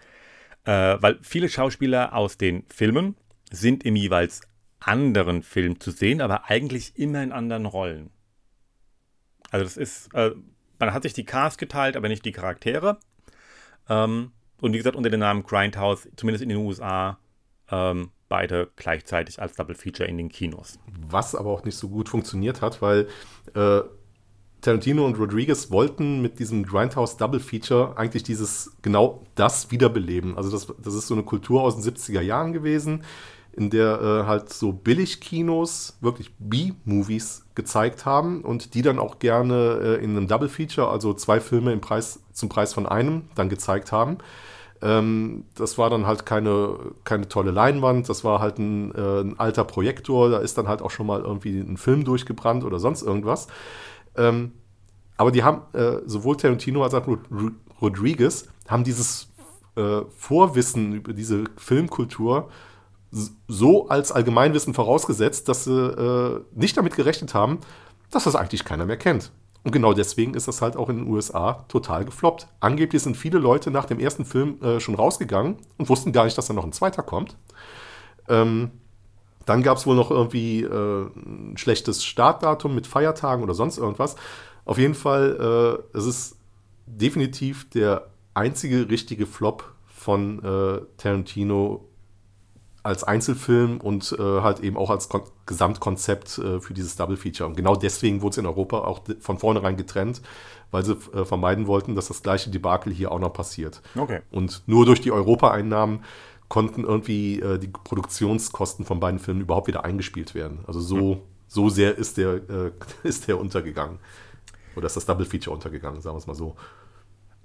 äh, weil viele Schauspieler aus den Filmen sind im jeweils anderen Film zu sehen, aber eigentlich immer in anderen Rollen. Also das ist, äh, man hat sich die Cast geteilt, aber nicht die Charaktere. Ähm, und wie gesagt, unter dem Namen Grindhouse, zumindest in den USA, ähm, beide gleichzeitig als Double Feature in den Kinos. Was aber auch nicht so gut funktioniert hat, weil äh, Tarantino und Rodriguez wollten mit diesem Grindhouse Double Feature eigentlich dieses, genau das wiederbeleben. Also das, das ist so eine Kultur aus den 70er Jahren gewesen, in der äh, halt so Billigkinos wirklich B-Movies gezeigt haben und die dann auch gerne äh, in einem Double Feature, also zwei Filme im Preis, zum Preis von einem, dann gezeigt haben. Ähm, das war dann halt keine, keine tolle Leinwand, das war halt ein, äh, ein, alter Projektor, da ist dann halt auch schon mal irgendwie ein Film durchgebrannt oder sonst irgendwas. Ähm, aber die haben, äh, sowohl Tarantino als auch Rodriguez, haben dieses äh, Vorwissen über diese Filmkultur so als Allgemeinwissen vorausgesetzt, dass sie äh, nicht damit gerechnet haben, dass das eigentlich keiner mehr kennt. Und genau deswegen ist das halt auch in den USA total gefloppt. Angeblich sind viele Leute nach dem ersten Film äh, schon rausgegangen und wussten gar nicht, dass da noch ein zweiter kommt. Ähm, dann gab es wohl noch irgendwie äh, ein schlechtes Startdatum mit Feiertagen oder sonst irgendwas. Auf jeden Fall, äh, es ist definitiv der einzige richtige Flop von äh, Tarantino als Einzelfilm und äh, halt eben auch als Kon Gesamtkonzept äh, für dieses Double Feature. Und genau deswegen wurde es in Europa auch von vornherein getrennt, weil sie äh, vermeiden wollten, dass das gleiche Debakel hier auch noch passiert. Okay. Und nur durch die Europa-Einnahmen konnten irgendwie äh, die Produktionskosten von beiden Filmen überhaupt wieder eingespielt werden. Also so, mhm. so sehr ist der, äh, [LAUGHS] ist der untergegangen. Oder ist das Double Feature untergegangen, sagen wir es mal so.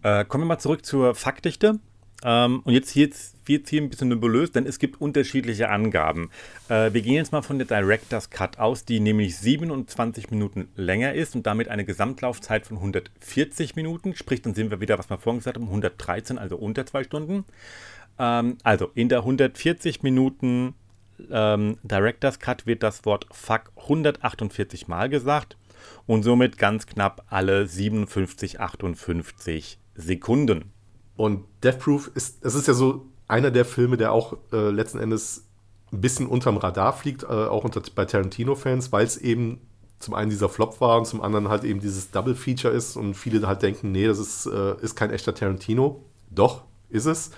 Äh, kommen wir mal zurück zur Faktdichte. Ähm, und jetzt hier wird hier ein bisschen nebulös, denn es gibt unterschiedliche Angaben. Äh, wir gehen jetzt mal von der Director's Cut aus, die nämlich 27 Minuten länger ist und damit eine Gesamtlaufzeit von 140 Minuten. Sprich, dann sind wir wieder, was wir vorhin gesagt haben, 113, also unter zwei Stunden. Ähm, also in der 140 Minuten ähm, Director's Cut wird das Wort Fuck 148 Mal gesagt und somit ganz knapp alle 57, 58 Sekunden. Und Death Proof ist, es ist ja so einer der Filme, der auch äh, letzten Endes ein bisschen unterm Radar fliegt, äh, auch unter, bei Tarantino-Fans, weil es eben zum einen dieser Flop war und zum anderen halt eben dieses Double Feature ist und viele halt denken, nee, das ist, äh, ist kein echter Tarantino. Doch, ist es.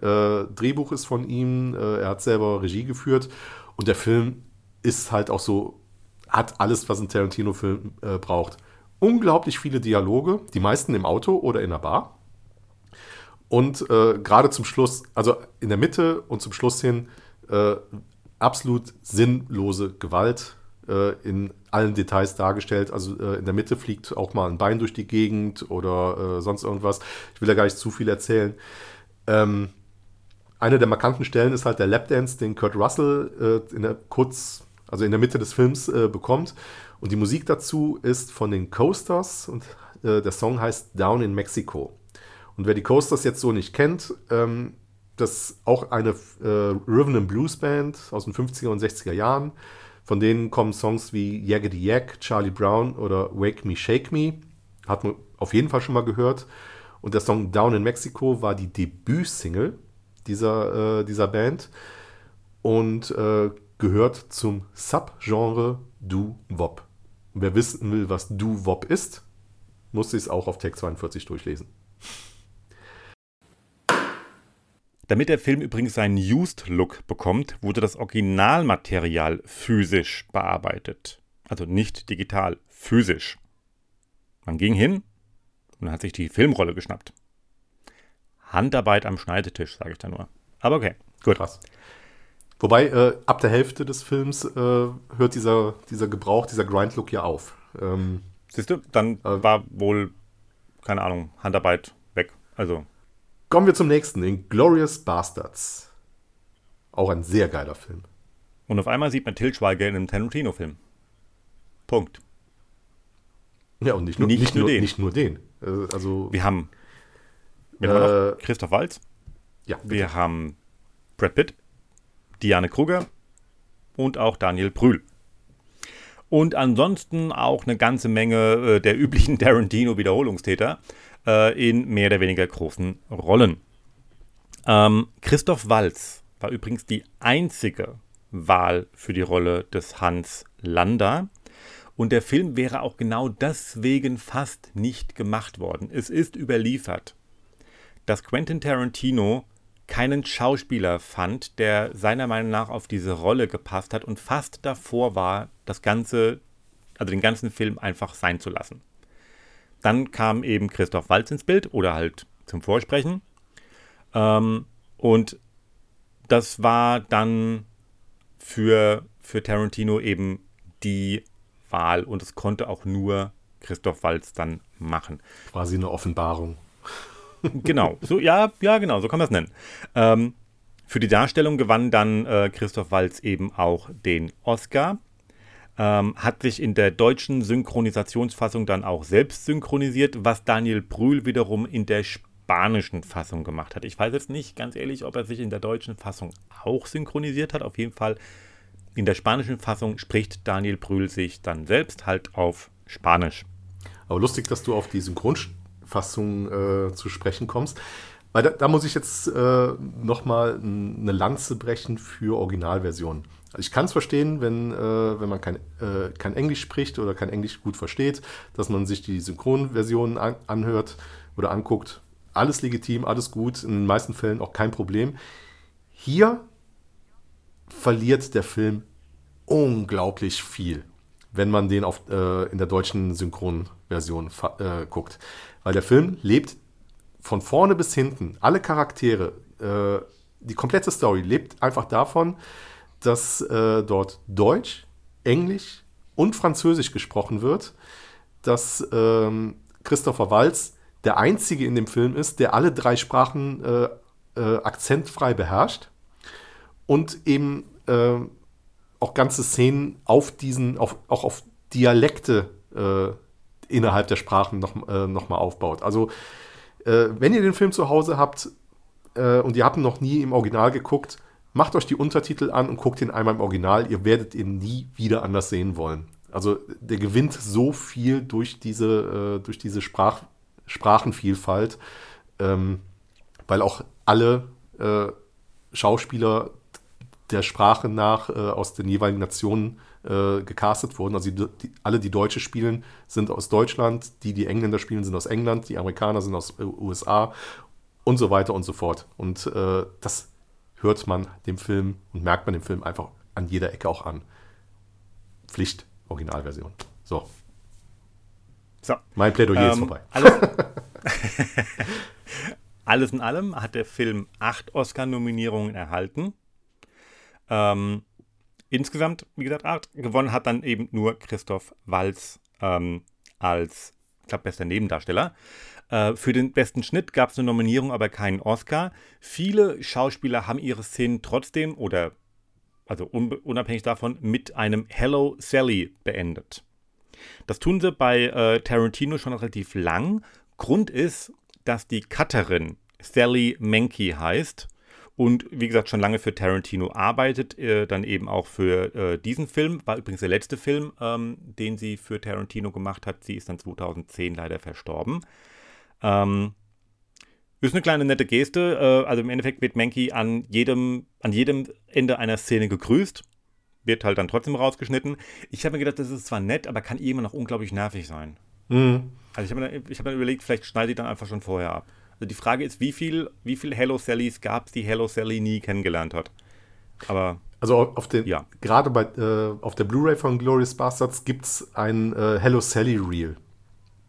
Äh, Drehbuch ist von ihm, äh, er hat selber Regie geführt und der Film ist halt auch so, hat alles, was ein Tarantino-Film äh, braucht. Unglaublich viele Dialoge, die meisten im Auto oder in der Bar und äh, gerade zum Schluss, also in der Mitte und zum Schluss hin, äh, absolut sinnlose Gewalt äh, in allen Details dargestellt. Also äh, in der Mitte fliegt auch mal ein Bein durch die Gegend oder äh, sonst irgendwas. Ich will da gar nicht zu viel erzählen. Ähm, eine der markanten Stellen ist halt der Lapdance, den Kurt Russell äh, in der kurz, also in der Mitte des Films bekommt. Und die Musik dazu ist von den Coasters und der Song heißt Down in Mexico. Und wer die Coasters jetzt so nicht kennt, ähm, das ist auch eine äh, Riven and Blues Band aus den 50er und 60er Jahren. Von denen kommen Songs wie Yaggedy Yak, Charlie Brown oder Wake Me, Shake Me. hat man auf jeden Fall schon mal gehört. Und der Song Down in Mexico war die Debütsingle dieser, äh, dieser Band und äh, gehört zum Subgenre Doo-Wop. Wer wissen will, was Doo-Wop ist, muss sich es auch auf Tag 42 durchlesen. Damit der Film übrigens seinen Used-Look bekommt, wurde das Originalmaterial physisch bearbeitet. Also nicht digital, physisch. Man ging hin und hat sich die Filmrolle geschnappt. Handarbeit am Schneidetisch, sage ich da nur. Aber okay, gut. Krass. Wobei, äh, ab der Hälfte des Films äh, hört dieser, dieser Gebrauch, dieser Grind-Look ja auf. Ähm, Siehst du, dann äh, war wohl, keine Ahnung, Handarbeit weg. Also. Kommen wir zum nächsten, den Glorious Bastards. Auch ein sehr geiler Film. Und auf einmal sieht man Til Schweiger in einem Tarantino-Film. Punkt. Ja, und nicht nur, nicht, nicht nur, den. Nicht nur den. Äh, also, wir haben, wir haben äh, Christoph Waltz. Ja. Bitte. Wir haben Brad Pitt, Diane Kruger und auch Daniel Brühl. Und ansonsten auch eine ganze Menge äh, der üblichen [LAUGHS] Tarantino-Wiederholungstäter äh, in mehr oder weniger großen Rollen. Ähm, Christoph Walz war übrigens die einzige Wahl für die Rolle des Hans Lander. Und der Film wäre auch genau deswegen fast nicht gemacht worden. Es ist überliefert, dass Quentin Tarantino keinen Schauspieler fand, der seiner Meinung nach auf diese Rolle gepasst hat und fast davor war, das Ganze, also den ganzen Film einfach sein zu lassen. Dann kam eben Christoph Waltz ins Bild oder halt zum Vorsprechen. Ähm, und das war dann für, für Tarantino eben die Wahl und es konnte auch nur Christoph Waltz dann machen. Quasi eine Offenbarung. Genau, so, ja, ja, genau, so kann man es nennen. Ähm, für die Darstellung gewann dann äh, Christoph Waltz eben auch den Oscar. Ähm, hat sich in der deutschen Synchronisationsfassung dann auch selbst synchronisiert, was Daniel Brühl wiederum in der spanischen Fassung gemacht hat. Ich weiß jetzt nicht ganz ehrlich, ob er sich in der deutschen Fassung auch synchronisiert hat. Auf jeden Fall in der spanischen Fassung spricht Daniel Brühl sich dann selbst halt auf Spanisch. Aber lustig, dass du auf die Synchronfassung äh, zu sprechen kommst. Weil da, da muss ich jetzt äh, nochmal eine Lanze brechen für Originalversionen. Also ich kann es verstehen, wenn, äh, wenn man kein, äh, kein Englisch spricht oder kein Englisch gut versteht, dass man sich die Synchronversionen an, anhört oder anguckt. Alles legitim, alles gut, in den meisten Fällen auch kein Problem. Hier verliert der Film unglaublich viel, wenn man den auf, äh, in der deutschen Synchronversion äh, guckt. Weil der Film lebt von vorne bis hinten, alle Charaktere, äh, die komplette Story lebt einfach davon, dass äh, dort Deutsch, Englisch und Französisch gesprochen wird, dass ähm, Christopher Walz der Einzige in dem Film ist, der alle drei Sprachen äh, äh, akzentfrei beherrscht und eben äh, auch ganze Szenen auf diesen, auf, auch auf Dialekte äh, innerhalb der Sprachen noch, äh, noch aufbaut. Also wenn ihr den Film zu Hause habt und ihr habt ihn noch nie im Original geguckt, macht euch die Untertitel an und guckt ihn einmal im Original. Ihr werdet ihn nie wieder anders sehen wollen. Also der gewinnt so viel durch diese, äh, durch diese Sprach, Sprachenvielfalt, ähm, weil auch alle äh, Schauspieler der Sprache nach äh, aus den jeweiligen Nationen äh, gecastet wurden. Also die, die, alle, die Deutsche spielen, sind aus Deutschland, die, die Engländer spielen, sind aus England, die Amerikaner sind aus äh, USA und so weiter und so fort. Und äh, das hört man dem Film und merkt man dem Film einfach an jeder Ecke auch an. Pflicht, Originalversion. So. So. Mein Plädoyer ähm, ist vorbei. Alles, [LAUGHS] alles in allem hat der Film acht Oscar-Nominierungen erhalten. Ähm, insgesamt, wie gesagt, acht. Gewonnen hat dann eben nur Christoph Walz ähm, als, ich glaube, bester Nebendarsteller. Äh, für den besten Schnitt gab es eine Nominierung, aber keinen Oscar. Viele Schauspieler haben ihre Szenen trotzdem oder also unabhängig davon mit einem Hello Sally beendet. Das tun sie bei äh, Tarantino schon relativ lang. Grund ist, dass die Cutterin Sally Menke heißt und wie gesagt schon lange für Tarantino arbeitet, äh, dann eben auch für äh, diesen Film. War übrigens der letzte Film, ähm, den sie für Tarantino gemacht hat. Sie ist dann 2010 leider verstorben. Ähm, ist eine kleine nette Geste. Äh, also im Endeffekt wird Mankey an jedem, an jedem Ende einer Szene gegrüßt. Wird halt dann trotzdem rausgeschnitten. Ich habe mir gedacht, das ist zwar nett, aber kann immer noch unglaublich nervig sein. Mhm. Also ich habe mir, hab mir überlegt, vielleicht schneide ich dann einfach schon vorher ab. Also die Frage ist, wie viel, wie viel Hello Sallys gab es, die Hello Sally nie kennengelernt hat? Aber. Also auf den, ja. gerade bei, äh, auf der Blu-ray von Glorious Bastards gibt es ein äh, Hello Sally Reel.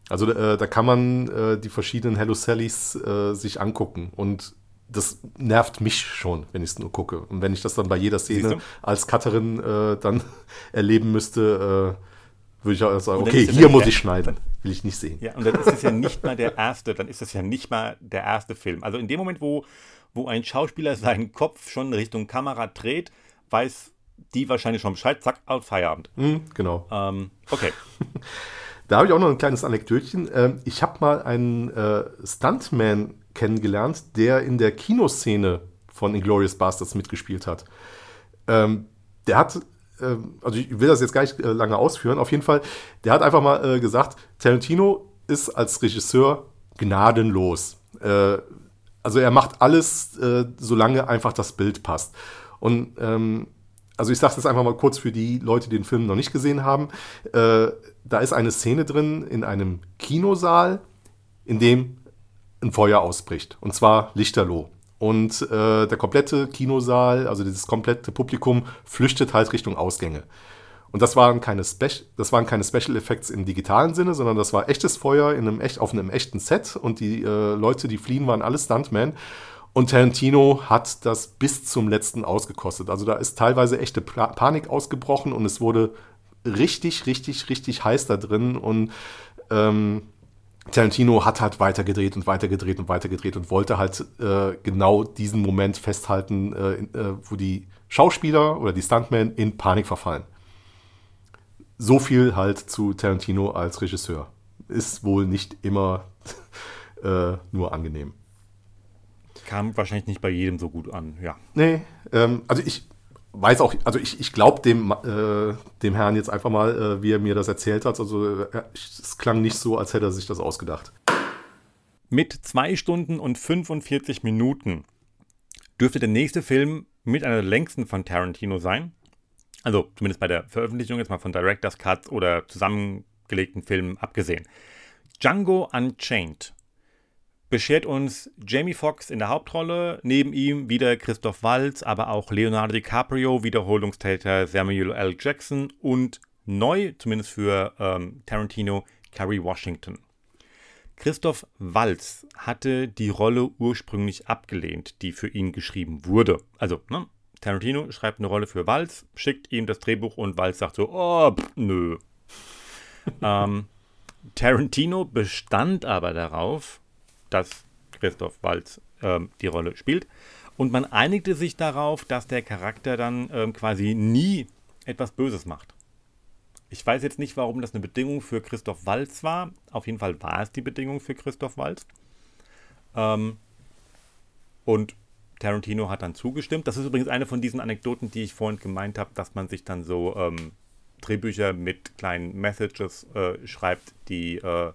Also äh, da kann man äh, die verschiedenen Hello Sallys äh, sich angucken und das nervt mich schon, wenn ich es nur gucke. Und wenn ich das dann bei jeder Szene als Cutterin äh, dann [LAUGHS] erleben müsste, würde ich auch sagen, okay, hier muss ich schneiden. Will ich nicht sehen. Ja, und dann ist es ja nicht mal der erste, dann ist das ja nicht mal der erste Film. Also in dem Moment, wo, wo ein Schauspieler seinen Kopf schon Richtung Kamera dreht, weiß die wahrscheinlich schon Bescheid, zack, Feierabend. Mhm, genau. Ähm, okay. [LAUGHS] da habe ich auch noch ein kleines Anekdötchen. Ähm, ich habe mal einen äh, Stuntman kennengelernt, der in der Kinoszene von Inglourious Bastards mitgespielt hat. Ähm, der hat ähm, also ich will das jetzt gar nicht äh, lange ausführen, auf jeden Fall, der hat einfach mal äh, gesagt, Tarantino ist als Regisseur gnadenlos. Äh, also er macht alles, solange einfach das Bild passt. Und ähm, also ich sage das einfach mal kurz für die Leute, die den Film noch nicht gesehen haben. Da ist eine Szene drin in einem Kinosaal, in dem ein Feuer ausbricht. Und zwar lichterloh. Und äh, der komplette Kinosaal, also dieses komplette Publikum, flüchtet halt Richtung Ausgänge. Und das waren keine, Spe das waren keine Special Effects im digitalen Sinne, sondern das war echtes Feuer in einem echt, auf einem echten Set. Und die äh, Leute, die fliehen, waren alle Stuntmen. Und Tarantino hat das bis zum letzten ausgekostet. Also da ist teilweise echte pa Panik ausgebrochen und es wurde richtig, richtig, richtig heiß da drin. Und ähm, Tarantino hat halt weitergedreht und weitergedreht und weitergedreht und wollte halt äh, genau diesen Moment festhalten, äh, äh, wo die Schauspieler oder die Stuntmen in Panik verfallen. So viel halt zu Tarantino als Regisseur. Ist wohl nicht immer [LAUGHS] äh, nur angenehm. Kam wahrscheinlich nicht bei jedem so gut an, ja. Nee, ähm, also ich, weiß auch, also ich, ich glaube dem, äh, dem Herrn jetzt einfach mal, äh, wie er mir das erzählt hat. Also äh, es klang nicht so, als hätte er sich das ausgedacht. Mit zwei Stunden und 45 Minuten dürfte der nächste Film mit einer der längsten von Tarantino sein. Also zumindest bei der Veröffentlichung jetzt mal von Director's Cuts oder zusammengelegten Filmen abgesehen. Django Unchained beschert uns Jamie Foxx in der Hauptrolle, neben ihm wieder Christoph Waltz, aber auch Leonardo DiCaprio, Wiederholungstäter Samuel L. Jackson und neu, zumindest für ähm, Tarantino, Carrie Washington. Christoph Waltz hatte die Rolle ursprünglich abgelehnt, die für ihn geschrieben wurde. Also, ne, Tarantino schreibt eine Rolle für Waltz, schickt ihm das Drehbuch und Waltz sagt so, oh, pff, nö. [LAUGHS] ähm, Tarantino bestand aber darauf, dass Christoph Waltz ähm, die Rolle spielt. Und man einigte sich darauf, dass der Charakter dann ähm, quasi nie etwas Böses macht. Ich weiß jetzt nicht, warum das eine Bedingung für Christoph Waltz war. Auf jeden Fall war es die Bedingung für Christoph Waltz. Ähm, und Tarantino hat dann zugestimmt. Das ist übrigens eine von diesen Anekdoten, die ich vorhin gemeint habe, dass man sich dann so ähm, Drehbücher mit kleinen Messages äh, schreibt, die äh,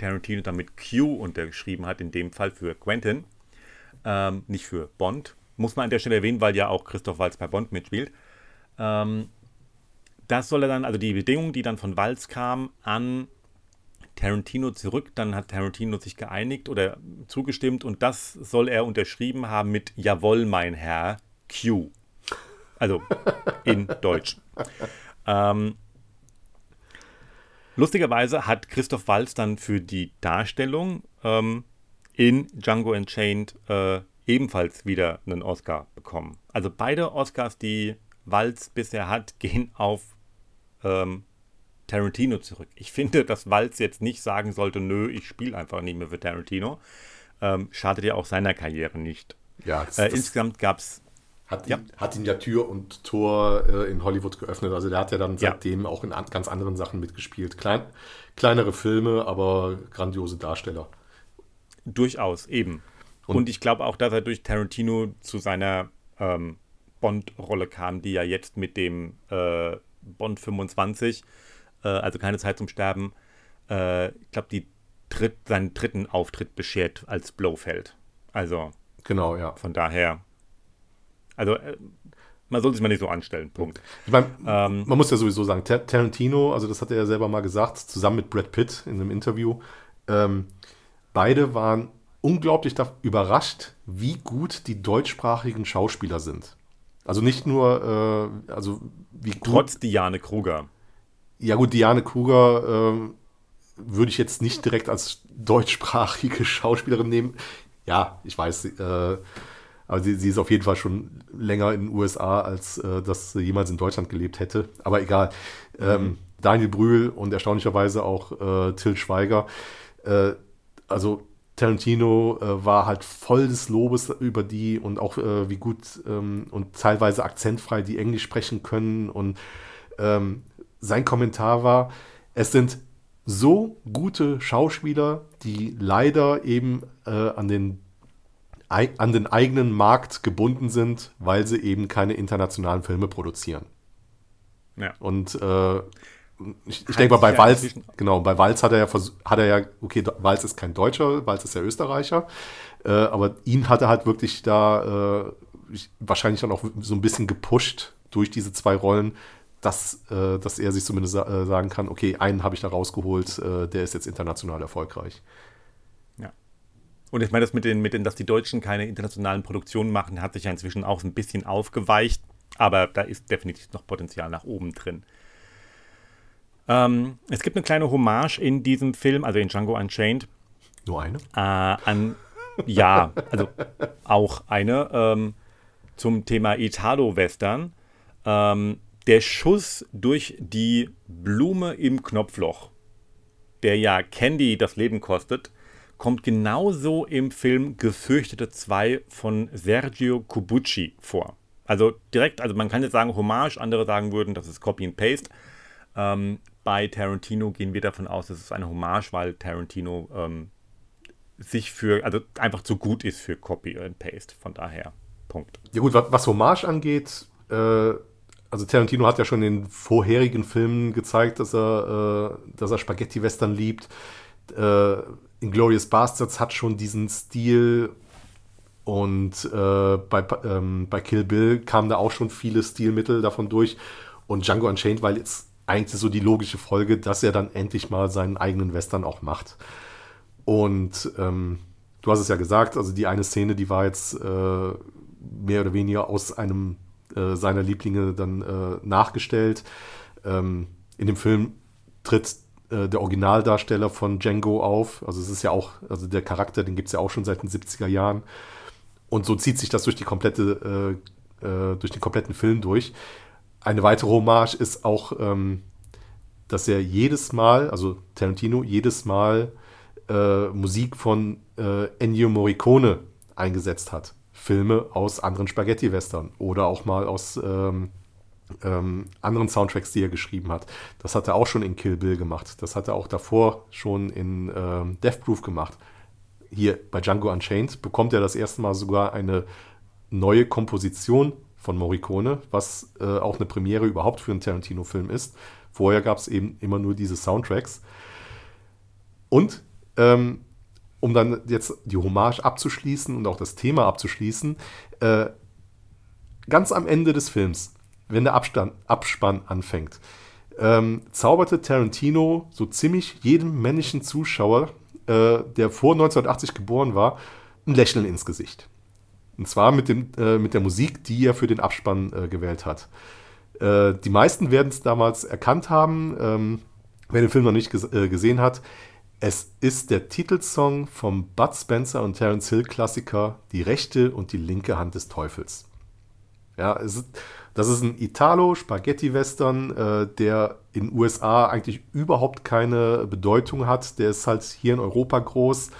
Tarantino dann mit Q untergeschrieben hat, in dem Fall für Quentin, ähm, nicht für Bond. Muss man an der Stelle erwähnen, weil ja auch Christoph Waltz bei Bond mitspielt. Ähm, das soll er dann, also die Bedingung, die dann von Waltz kam, an Tarantino zurück. Dann hat Tarantino sich geeinigt oder zugestimmt und das soll er unterschrieben haben mit Jawohl, mein Herr, Q. Also in Deutsch. Ähm, Lustigerweise hat Christoph Waltz dann für die Darstellung ähm, in Django Unchained äh, ebenfalls wieder einen Oscar bekommen. Also beide Oscars, die Waltz bisher hat, [LAUGHS] gehen auf ähm, Tarantino zurück. Ich finde, dass Waltz jetzt nicht sagen sollte, nö, ich spiele einfach nicht mehr für Tarantino. Ähm, schadet ja auch seiner Karriere nicht. Ja, das, äh, insgesamt gab es hat, ja. ihn, hat ihn ja Tür und Tor äh, in Hollywood geöffnet. Also der hat ja dann seitdem ja. auch in an, ganz anderen Sachen mitgespielt. Klein, kleinere Filme, aber grandiose Darsteller. Durchaus, eben. Und, und ich glaube auch, dass er durch Tarantino zu seiner ähm, Bond-Rolle kam, die ja jetzt mit dem äh, Bond 25, äh, also keine Zeit zum Sterben, äh, ich glaube, die dritt, seinen dritten Auftritt beschert als Blofeld. Also. Genau, ja. Von daher. Also, äh, man soll sich mal nicht so anstellen. Punkt. Ich mein, ähm, man muss ja sowieso sagen, Tarantino, also das hat er ja selber mal gesagt, zusammen mit Brad Pitt in einem Interview, ähm, beide waren unglaublich überrascht, wie gut die deutschsprachigen Schauspieler sind. Also nicht nur, äh, also wie gut, Trotz Diane Kruger. Ja gut, Diane Kruger äh, würde ich jetzt nicht direkt als deutschsprachige Schauspielerin nehmen. Ja, ich weiß, äh, aber sie, sie, ist auf jeden Fall schon länger in den USA, als äh, dass sie jemals in Deutschland gelebt hätte. Aber egal. Ähm, mhm. Daniel Brühl und erstaunlicherweise auch äh, Till Schweiger. Äh, also Tarantino äh, war halt voll des Lobes über die und auch äh, wie gut ähm, und teilweise akzentfrei die Englisch sprechen können. Und ähm, sein Kommentar war, es sind so gute Schauspieler, die leider eben äh, an den an den eigenen Markt gebunden sind, weil sie eben keine internationalen Filme produzieren. Ja. Und äh, ich, ich denke mal, bei Walz, genau, bei Walz hat er ja hat er ja, okay, Walz ist kein Deutscher, Walz ist ja Österreicher, äh, aber ihn hat er halt wirklich da äh, wahrscheinlich dann auch so ein bisschen gepusht durch diese zwei Rollen, dass, äh, dass er sich zumindest sa äh, sagen kann, okay, einen habe ich da rausgeholt, äh, der ist jetzt international erfolgreich. Und ich meine, das mit den, mit den, dass die Deutschen keine internationalen Produktionen machen, hat sich ja inzwischen auch ein bisschen aufgeweicht, aber da ist definitiv noch Potenzial nach oben drin. Ähm, es gibt eine kleine Hommage in diesem Film, also in Django Unchained. Nur eine? Äh, an, ja, also auch eine ähm, zum Thema Italo-Western. Ähm, der Schuss durch die Blume im Knopfloch, der ja Candy das Leben kostet, kommt genauso im Film Gefürchtete 2 von Sergio Cubucci vor. Also direkt, also man kann jetzt sagen Hommage, andere sagen würden, das ist Copy and Paste. Ähm, bei Tarantino gehen wir davon aus, dass es eine Hommage, weil Tarantino ähm, sich für, also einfach zu gut ist für Copy and Paste. Von daher, Punkt. Ja gut, was, Hommage angeht, äh, also Tarantino hat ja schon in vorherigen Filmen gezeigt, dass er, äh, dass er Spaghetti-Western liebt. Äh, Inglourious Bastards hat schon diesen Stil und äh, bei, ähm, bei Kill Bill kamen da auch schon viele Stilmittel davon durch und Django Unchained war jetzt eigentlich so die logische Folge, dass er dann endlich mal seinen eigenen Western auch macht. Und ähm, du hast es ja gesagt, also die eine Szene, die war jetzt äh, mehr oder weniger aus einem äh, seiner Lieblinge dann äh, nachgestellt. Ähm, in dem Film tritt äh, der Originaldarsteller von Django auf. Also es ist ja auch, also der Charakter, den gibt es ja auch schon seit den 70er Jahren. Und so zieht sich das durch die komplette, äh, äh, durch den kompletten Film durch. Eine weitere Hommage ist auch, ähm, dass er jedes Mal, also Tarantino, jedes Mal äh, Musik von äh, Ennio Morricone eingesetzt hat. Filme aus anderen Spaghetti-Western oder auch mal aus ähm, ähm, anderen Soundtracks, die er geschrieben hat. Das hat er auch schon in Kill Bill gemacht. Das hat er auch davor schon in ähm, Death Proof gemacht. Hier bei Django Unchained bekommt er das erste Mal sogar eine neue Komposition von Morricone, was äh, auch eine Premiere überhaupt für einen Tarantino-Film ist. Vorher gab es eben immer nur diese Soundtracks. Und ähm, um dann jetzt die Hommage abzuschließen und auch das Thema abzuschließen, äh, ganz am Ende des Films wenn der Abstand, Abspann anfängt, ähm, zauberte Tarantino so ziemlich jedem männlichen Zuschauer, äh, der vor 1980 geboren war, ein Lächeln ins Gesicht. Und zwar mit, dem, äh, mit der Musik, die er für den Abspann äh, gewählt hat. Äh, die meisten werden es damals erkannt haben, ähm, wer den Film noch nicht ges äh, gesehen hat. Es ist der Titelsong vom Bud Spencer und Terence Hill Klassiker Die rechte und die linke Hand des Teufels. Ja, es ist, das ist ein Italo-Spaghetti-Western, äh, der in USA eigentlich überhaupt keine Bedeutung hat. Der ist halt hier in Europa groß.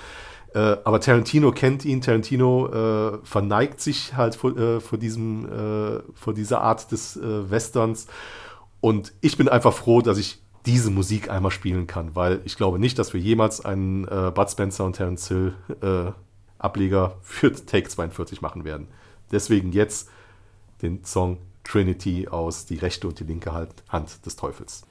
Äh, aber Tarantino kennt ihn. Tarantino äh, verneigt sich halt vor, äh, vor, diesem, äh, vor dieser Art des äh, Westerns. Und ich bin einfach froh, dass ich diese Musik einmal spielen kann, weil ich glaube nicht, dass wir jemals einen Bud Spencer und Terence Hill Ableger für Take 42 machen werden. Deswegen jetzt den Song Trinity aus Die rechte und die linke Hand des Teufels.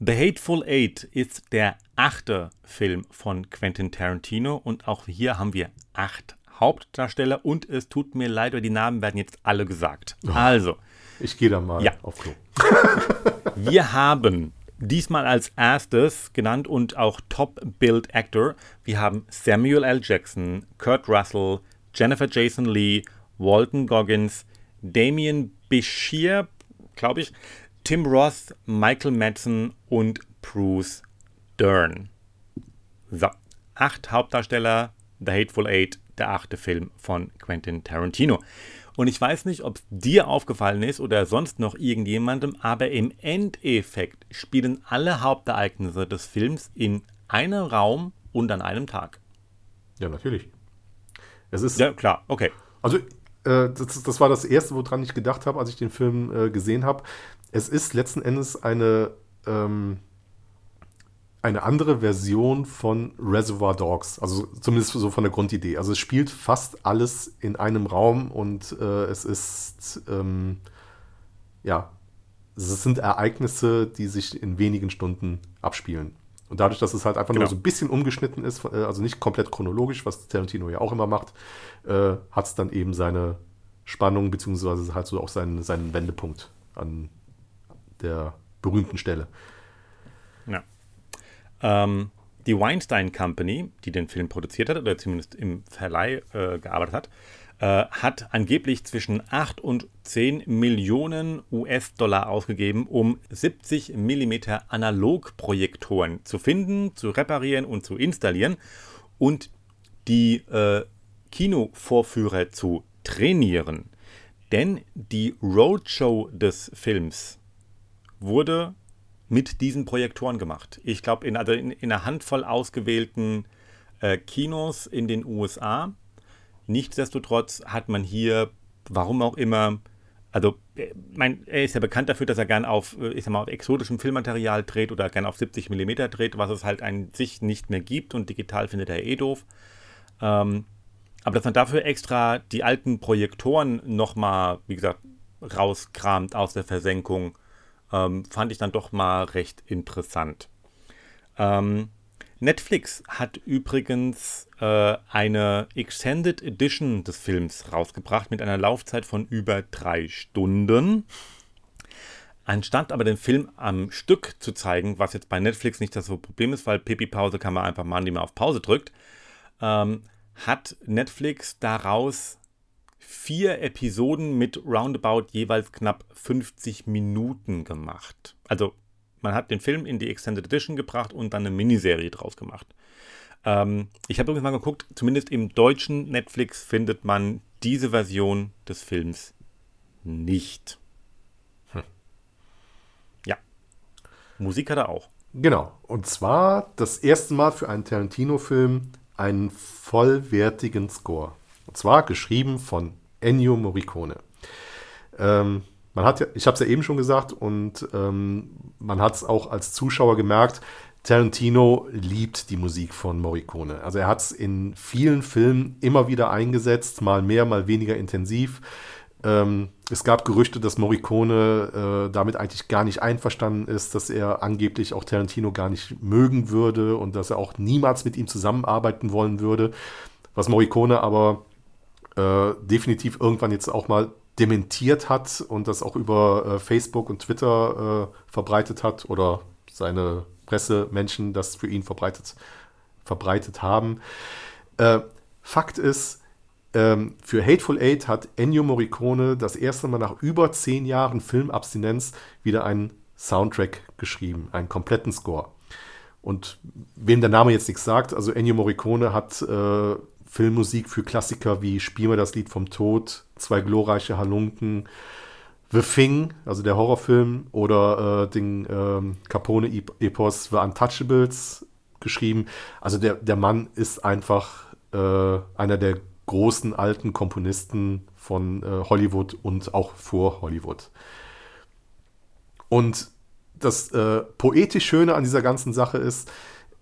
The Hateful Eight ist der achte Film von Quentin Tarantino und auch hier haben wir acht Hauptdarsteller und es tut mir leid, weil die Namen werden jetzt alle gesagt. Oh, also. Ich gehe da mal ja. auf Klo. [LAUGHS] wir haben diesmal als erstes genannt und auch Top Build Actor. Wir haben Samuel L. Jackson, Kurt Russell, Jennifer Jason Lee, Walton Goggins, Damien Bashir, glaube ich, Tim Roth, Michael Madsen und Bruce Dern. So, acht Hauptdarsteller, The Hateful Eight, der achte Film von Quentin Tarantino. Und ich weiß nicht, ob es dir aufgefallen ist oder sonst noch irgendjemandem, aber im Endeffekt spielen alle Hauptereignisse des Films in einem Raum und an einem Tag. Ja, natürlich. Es ist. Ja, klar, okay. Also, äh, das, das, war das Erste, woran ich gedacht habe, als ich den Film äh, gesehen habe. Es ist letzten Endes eine. Ähm, eine andere Version von Reservoir Dogs, also zumindest so von der Grundidee. Also es spielt fast alles in einem Raum und äh, es ist, ähm, ja, es sind Ereignisse, die sich in wenigen Stunden abspielen. Und dadurch, dass es halt einfach genau. nur so ein bisschen umgeschnitten ist, äh, also nicht komplett chronologisch, was Tarantino ja auch immer macht, äh, hat es dann eben seine Spannung, beziehungsweise halt so auch seinen, seinen Wendepunkt an der berühmten Stelle. Ja. Ähm, die Weinstein Company, die den Film produziert hat oder zumindest im Verleih äh, gearbeitet hat, äh, hat angeblich zwischen 8 und 10 Millionen US-Dollar ausgegeben, um 70 mm Analogprojektoren zu finden, zu reparieren und zu installieren und die äh, Kinovorführer zu trainieren. Denn die Roadshow des Films wurde mit diesen Projektoren gemacht. Ich glaube, in, also in, in, einer Handvoll ausgewählten äh, Kinos in den USA. Nichtsdestotrotz hat man hier, warum auch immer, also äh, mein, er ist ja bekannt dafür, dass er gern auf, äh, ich sag mal, auf exotischem Filmmaterial dreht oder gern auf 70 mm dreht, was es halt an sich nicht mehr gibt und digital findet er eh doof. Ähm, aber dass man dafür extra die alten Projektoren nochmal, wie gesagt, rauskramt aus der Versenkung ähm, fand ich dann doch mal recht interessant. Ähm, Netflix hat übrigens äh, eine Extended Edition des Films rausgebracht mit einer Laufzeit von über drei Stunden. Anstatt aber den Film am Stück zu zeigen, was jetzt bei Netflix nicht das so Problem ist, weil Pipi-Pause kann man einfach machen, indem man auf Pause drückt, ähm, hat Netflix daraus vier Episoden mit roundabout jeweils knapp 50 Minuten gemacht. Also man hat den Film in die Extended Edition gebracht und dann eine Miniserie draus gemacht. Ähm, ich habe übrigens mal geguckt, zumindest im deutschen Netflix findet man diese Version des Films nicht. Hm. Ja. Musik hat er auch. Genau. Und zwar das erste Mal für einen Tarantino-Film einen vollwertigen Score. Und zwar geschrieben von Ennio Morricone. Ähm, man hat ja, ich habe es ja eben schon gesagt und ähm, man hat es auch als Zuschauer gemerkt, Tarantino liebt die Musik von Morricone. Also er hat es in vielen Filmen immer wieder eingesetzt, mal mehr, mal weniger intensiv. Ähm, es gab Gerüchte, dass Morricone äh, damit eigentlich gar nicht einverstanden ist, dass er angeblich auch Tarantino gar nicht mögen würde und dass er auch niemals mit ihm zusammenarbeiten wollen würde. Was Morricone aber äh, definitiv irgendwann jetzt auch mal dementiert hat und das auch über äh, Facebook und Twitter äh, verbreitet hat oder seine Pressemenschen das für ihn verbreitet, verbreitet haben. Äh, Fakt ist, ähm, für Hateful Eight hat Ennio Morricone das erste Mal nach über zehn Jahren Filmabstinenz wieder einen Soundtrack geschrieben, einen kompletten Score. Und wem der Name jetzt nichts sagt, also Ennio Morricone hat äh, Filmmusik für Klassiker wie Spiel mir das Lied vom Tod, Zwei glorreiche Halunken, The Thing, also der Horrorfilm, oder äh, den ähm, Capone-Epos The Untouchables geschrieben. Also der, der Mann ist einfach äh, einer der großen alten Komponisten von äh, Hollywood und auch vor Hollywood. Und das äh, poetisch Schöne an dieser ganzen Sache ist,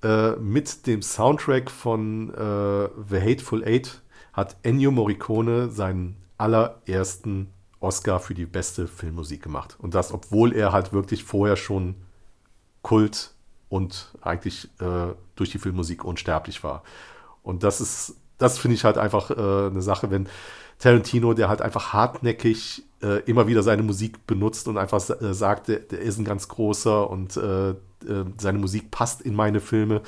äh, mit dem Soundtrack von äh, The Hateful Eight hat Ennio Morricone seinen allerersten Oscar für die beste Filmmusik gemacht. Und das, obwohl er halt wirklich vorher schon Kult und eigentlich äh, durch die Filmmusik unsterblich war. Und das ist, das finde ich halt einfach äh, eine Sache, wenn Tarantino, der halt einfach hartnäckig äh, immer wieder seine Musik benutzt und einfach sagt, der, der, ist ein ganz großer und äh, seine Musik passt in meine Filme,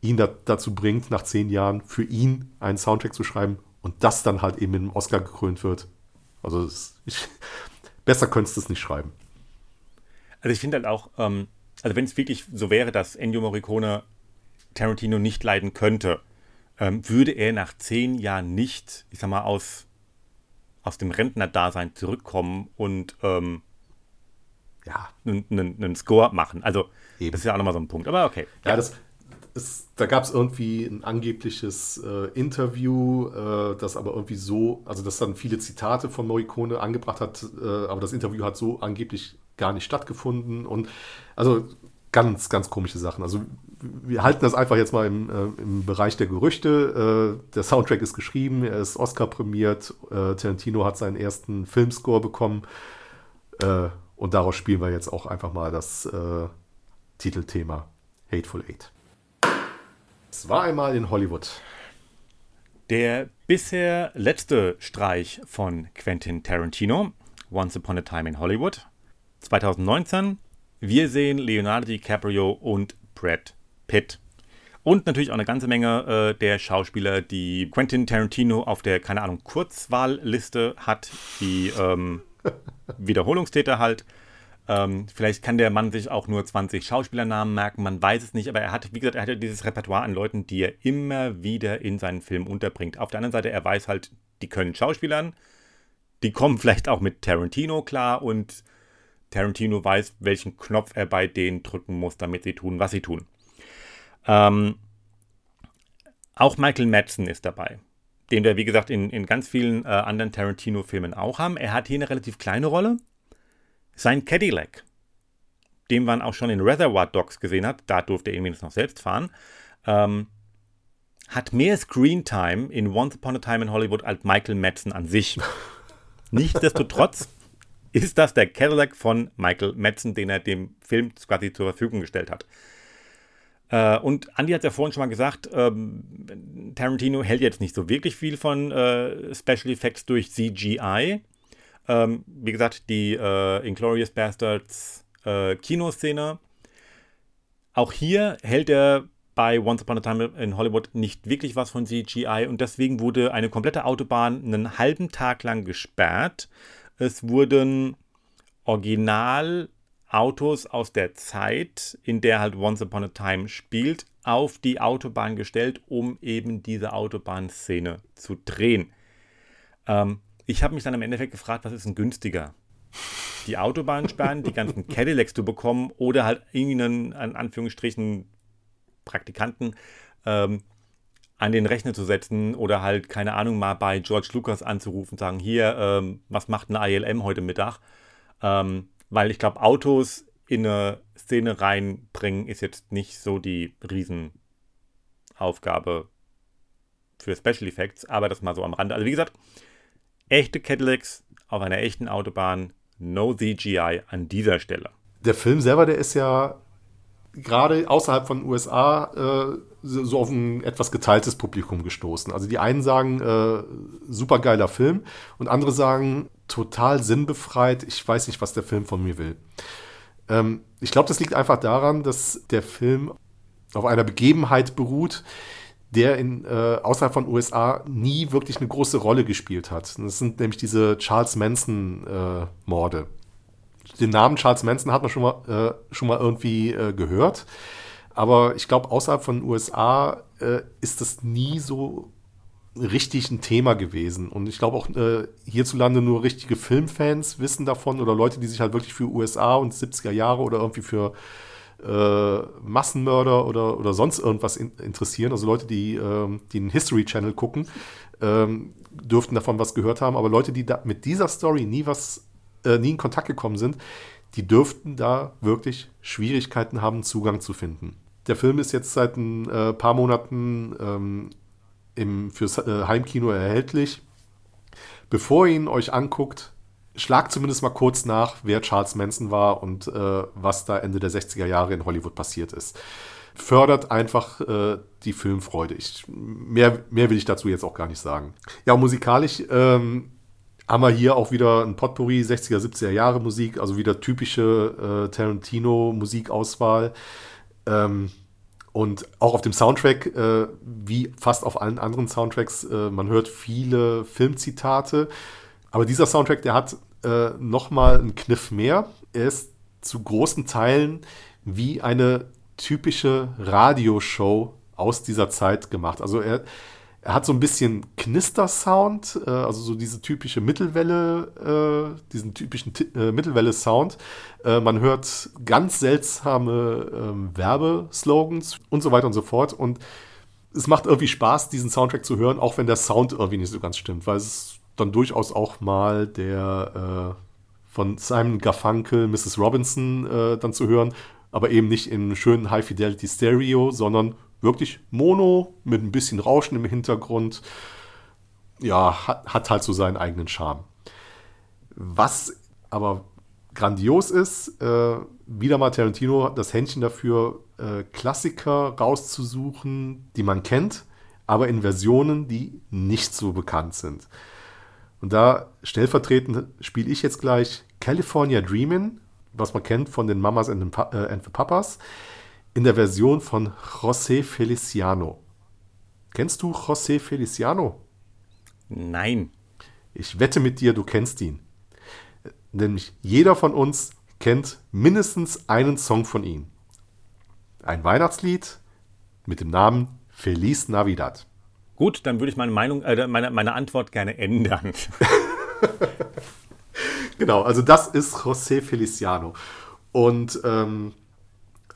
ihn da, dazu bringt, nach zehn Jahren für ihn einen Soundtrack zu schreiben und das dann halt eben mit einem Oscar gekrönt wird. Also das, ich, [LAUGHS] besser könntest du es nicht schreiben. Also ich finde halt auch, ähm, also wenn es wirklich so wäre, dass Ennio Morricone Tarantino nicht leiden könnte, ähm, würde er nach zehn Jahren nicht, ich sag mal, aus, aus dem Rentnerdasein zurückkommen und ähm, ja, einen Score machen. Also Eben. das ist ja auch nochmal so ein Punkt. Aber okay. Ja, ja. das, es, da gab es irgendwie ein angebliches äh, Interview, äh, das aber irgendwie so, also das dann viele Zitate von Morricone angebracht hat, äh, aber das Interview hat so angeblich gar nicht stattgefunden und also ganz, ganz komische Sachen. Also wir halten das einfach jetzt mal im, äh, im Bereich der Gerüchte. Äh, der Soundtrack ist geschrieben, er ist Oscar prämiert, äh, Tarantino hat seinen ersten Filmscore bekommen und daraus spielen wir jetzt auch einfach mal das Titelthema Hateful Eight. Es war einmal in Hollywood. Der bisher letzte Streich von Quentin Tarantino, Once Upon a Time in Hollywood, 2019. Wir sehen Leonardo DiCaprio und Brad Pitt. Und natürlich auch eine ganze Menge äh, der Schauspieler, die Quentin Tarantino auf der, keine Ahnung, Kurzwahlliste hat, die ähm, [LAUGHS] Wiederholungstäter halt. Ähm, vielleicht kann der Mann sich auch nur 20 Schauspielernamen merken, man weiß es nicht, aber er hat, wie gesagt, er hat dieses Repertoire an Leuten, die er immer wieder in seinen Filmen unterbringt. Auf der anderen Seite, er weiß halt, die können Schauspielern, die kommen vielleicht auch mit Tarantino klar und Tarantino weiß, welchen Knopf er bei denen drücken muss, damit sie tun, was sie tun. Ähm, auch Michael Madsen ist dabei, den wir, wie gesagt, in, in ganz vielen äh, anderen Tarantino-Filmen auch haben. Er hat hier eine relativ kleine Rolle. Sein Cadillac, den man auch schon in Reservoir Dogs gesehen hat, da durfte er irgendwie noch selbst fahren, ähm, hat mehr Screentime in Once Upon a Time in Hollywood als Michael Madsen an sich. [LAUGHS] Nichtsdestotrotz ist das der Cadillac von Michael Madsen, den er dem Film quasi zur Verfügung gestellt hat. Äh, und Andy hat ja vorhin schon mal gesagt, ähm, Tarantino hält jetzt nicht so wirklich viel von äh, Special Effects durch CGI. Ähm, wie gesagt, die äh, Inglorious Bastards äh, Kinoszene. Auch hier hält er bei Once Upon a Time in Hollywood nicht wirklich was von CGI und deswegen wurde eine komplette Autobahn einen halben Tag lang gesperrt. Es wurden Originalautos aus der Zeit, in der halt Once Upon a Time spielt, auf die Autobahn gestellt, um eben diese Autobahnszene zu drehen. Ähm, ich habe mich dann im Endeffekt gefragt, was ist denn günstiger? Die Autobahn sperren, die ganzen Cadillacs zu bekommen oder halt irgendeinen, in Anführungsstrichen, Praktikanten ähm, an den Rechner zu setzen oder halt, keine Ahnung, mal bei George Lucas anzurufen und sagen, hier, ähm, was macht ein ILM heute Mittag? Ähm, weil ich glaube, Autos in eine Szene reinbringen ist jetzt nicht so die Riesenaufgabe für Special Effects, aber das mal so am Rande. Also wie gesagt, echte Cadillacs auf einer echten Autobahn, no CGI an dieser Stelle. Der Film selber, der ist ja gerade außerhalb von USA äh, so auf ein etwas geteiltes Publikum gestoßen. Also die einen sagen, äh, super geiler Film und andere sagen, total sinnbefreit, ich weiß nicht, was der Film von mir will. Ähm, ich glaube, das liegt einfach daran, dass der Film auf einer Begebenheit beruht, der in, äh, außerhalb von USA nie wirklich eine große Rolle gespielt hat. Das sind nämlich diese Charles Manson-Morde. Äh, Den Namen Charles Manson hat man schon mal, äh, schon mal irgendwie äh, gehört. Aber ich glaube, außerhalb von USA äh, ist das nie so richtig ein Thema gewesen. Und ich glaube auch äh, hierzulande nur richtige Filmfans wissen davon oder Leute, die sich halt wirklich für USA und 70er Jahre oder irgendwie für äh, Massenmörder oder, oder sonst irgendwas in, interessieren, also Leute, die, ähm, die einen History Channel gucken, ähm, dürften davon was gehört haben, aber Leute, die da mit dieser Story nie was, äh, nie in Kontakt gekommen sind, die dürften da wirklich Schwierigkeiten haben, Zugang zu finden. Der Film ist jetzt seit ein äh, paar Monaten ähm, im, fürs äh, Heimkino erhältlich. Bevor ihr ihn euch anguckt, schlagt zumindest mal kurz nach, wer Charles Manson war und äh, was da Ende der 60er Jahre in Hollywood passiert ist. Fördert einfach äh, die Filmfreude. Ich, mehr, mehr will ich dazu jetzt auch gar nicht sagen. Ja, musikalisch ähm, haben wir hier auch wieder ein Potpourri 60er, 70er Jahre Musik, also wieder typische äh, Tarantino-Musikauswahl. Ähm, und auch auf dem Soundtrack, äh, wie fast auf allen anderen Soundtracks, äh, man hört viele Filmzitate. Aber dieser Soundtrack, der hat äh, nochmal einen Kniff mehr. Er ist zu großen Teilen wie eine typische Radioshow aus dieser Zeit gemacht. Also er, er hat so ein bisschen Knister-Sound, äh, also so diese typische Mittelwelle, äh, diesen typischen äh, Mittelwelle-Sound. Äh, man hört ganz seltsame ähm, Werbeslogans und so weiter und so fort. Und es macht irgendwie Spaß, diesen Soundtrack zu hören, auch wenn der Sound irgendwie nicht so ganz stimmt, weil es dann durchaus auch mal der äh, von Simon Garfunkel, Mrs. Robinson äh, dann zu hören, aber eben nicht in schönen High-Fidelity-Stereo, sondern wirklich Mono mit ein bisschen Rauschen im Hintergrund. Ja, hat, hat halt so seinen eigenen Charme. Was aber grandios ist, äh, wieder mal Tarantino hat das Händchen dafür, äh, Klassiker rauszusuchen, die man kennt, aber in Versionen, die nicht so bekannt sind. Und da stellvertretend spiele ich jetzt gleich California Dreamin', was man kennt von den Mamas and the, äh, and the Papas in der Version von José Feliciano. Kennst du José Feliciano? Nein. Ich wette mit dir, du kennst ihn. Nämlich jeder von uns kennt mindestens einen Song von ihm. Ein Weihnachtslied mit dem Namen Feliz Navidad. Gut, dann würde ich meine Meinung, äh, meine, meine Antwort gerne ändern. [LAUGHS] genau, also das ist José Feliciano. Und ähm,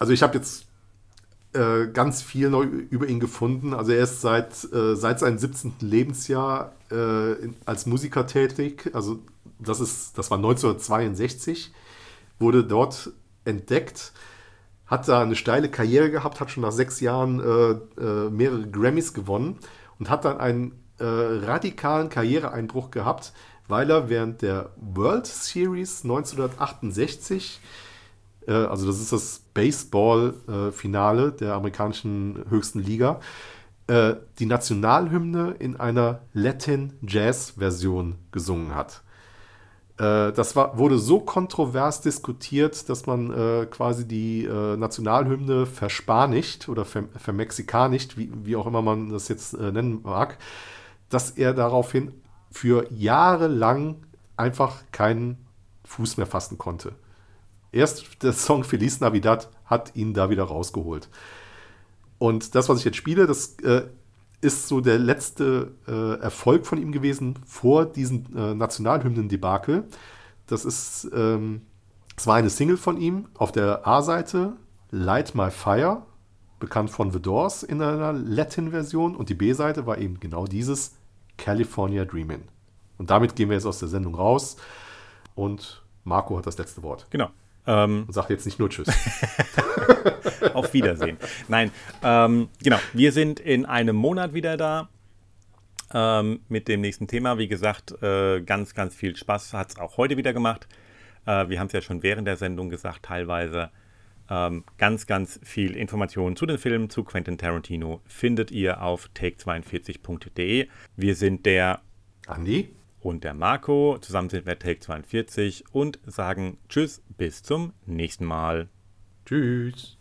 also ich habe jetzt äh, ganz viel neu über ihn gefunden. Also er ist seit, äh, seit seinem 17. Lebensjahr äh, in, als Musiker tätig. Also das, ist, das war 1962, wurde dort entdeckt, hat da eine steile Karriere gehabt, hat schon nach sechs Jahren äh, äh, mehrere Grammys gewonnen und hat dann einen äh, radikalen Karriereeinbruch gehabt, weil er während der World Series 1968 äh, also das ist das Baseball-Finale der amerikanischen höchsten Liga, äh, die Nationalhymne in einer Latin-Jazz-Version gesungen hat. Äh, das war, wurde so kontrovers diskutiert, dass man quasi die Nationalhymne verspanigt oder vermexikanigt, wie, wie auch immer man das jetzt nennen mag, dass er daraufhin für Jahre lang einfach keinen Fuß mehr fassen konnte. Erst der Song Feliz Navidad hat ihn da wieder rausgeholt. Und das, was ich jetzt spiele, das äh, ist so der letzte äh, Erfolg von ihm gewesen vor diesem äh, Nationalhymnen-Debakel. Das ist, ähm, war eine Single von ihm auf der A-Seite, Light My Fire, bekannt von The Doors in einer Latin-Version. Und die B-Seite war eben genau dieses California Dreamin'. Und damit gehen wir jetzt aus der Sendung raus. Und Marco hat das letzte Wort. Genau. Ähm, Und sagt jetzt nicht nur Tschüss. [LAUGHS] Auf Wiedersehen. Nein, ähm, genau. Wir sind in einem Monat wieder da ähm, mit dem nächsten Thema. Wie gesagt, äh, ganz, ganz viel Spaß hat es auch heute wieder gemacht. Äh, wir haben es ja schon während der Sendung gesagt, teilweise. Ähm, ganz, ganz viel Informationen zu den Filmen, zu Quentin Tarantino findet ihr auf take42.de. Wir sind der Andi und der Marco. Zusammen sind wir Take 42 und sagen Tschüss, bis zum nächsten Mal. Tschüss.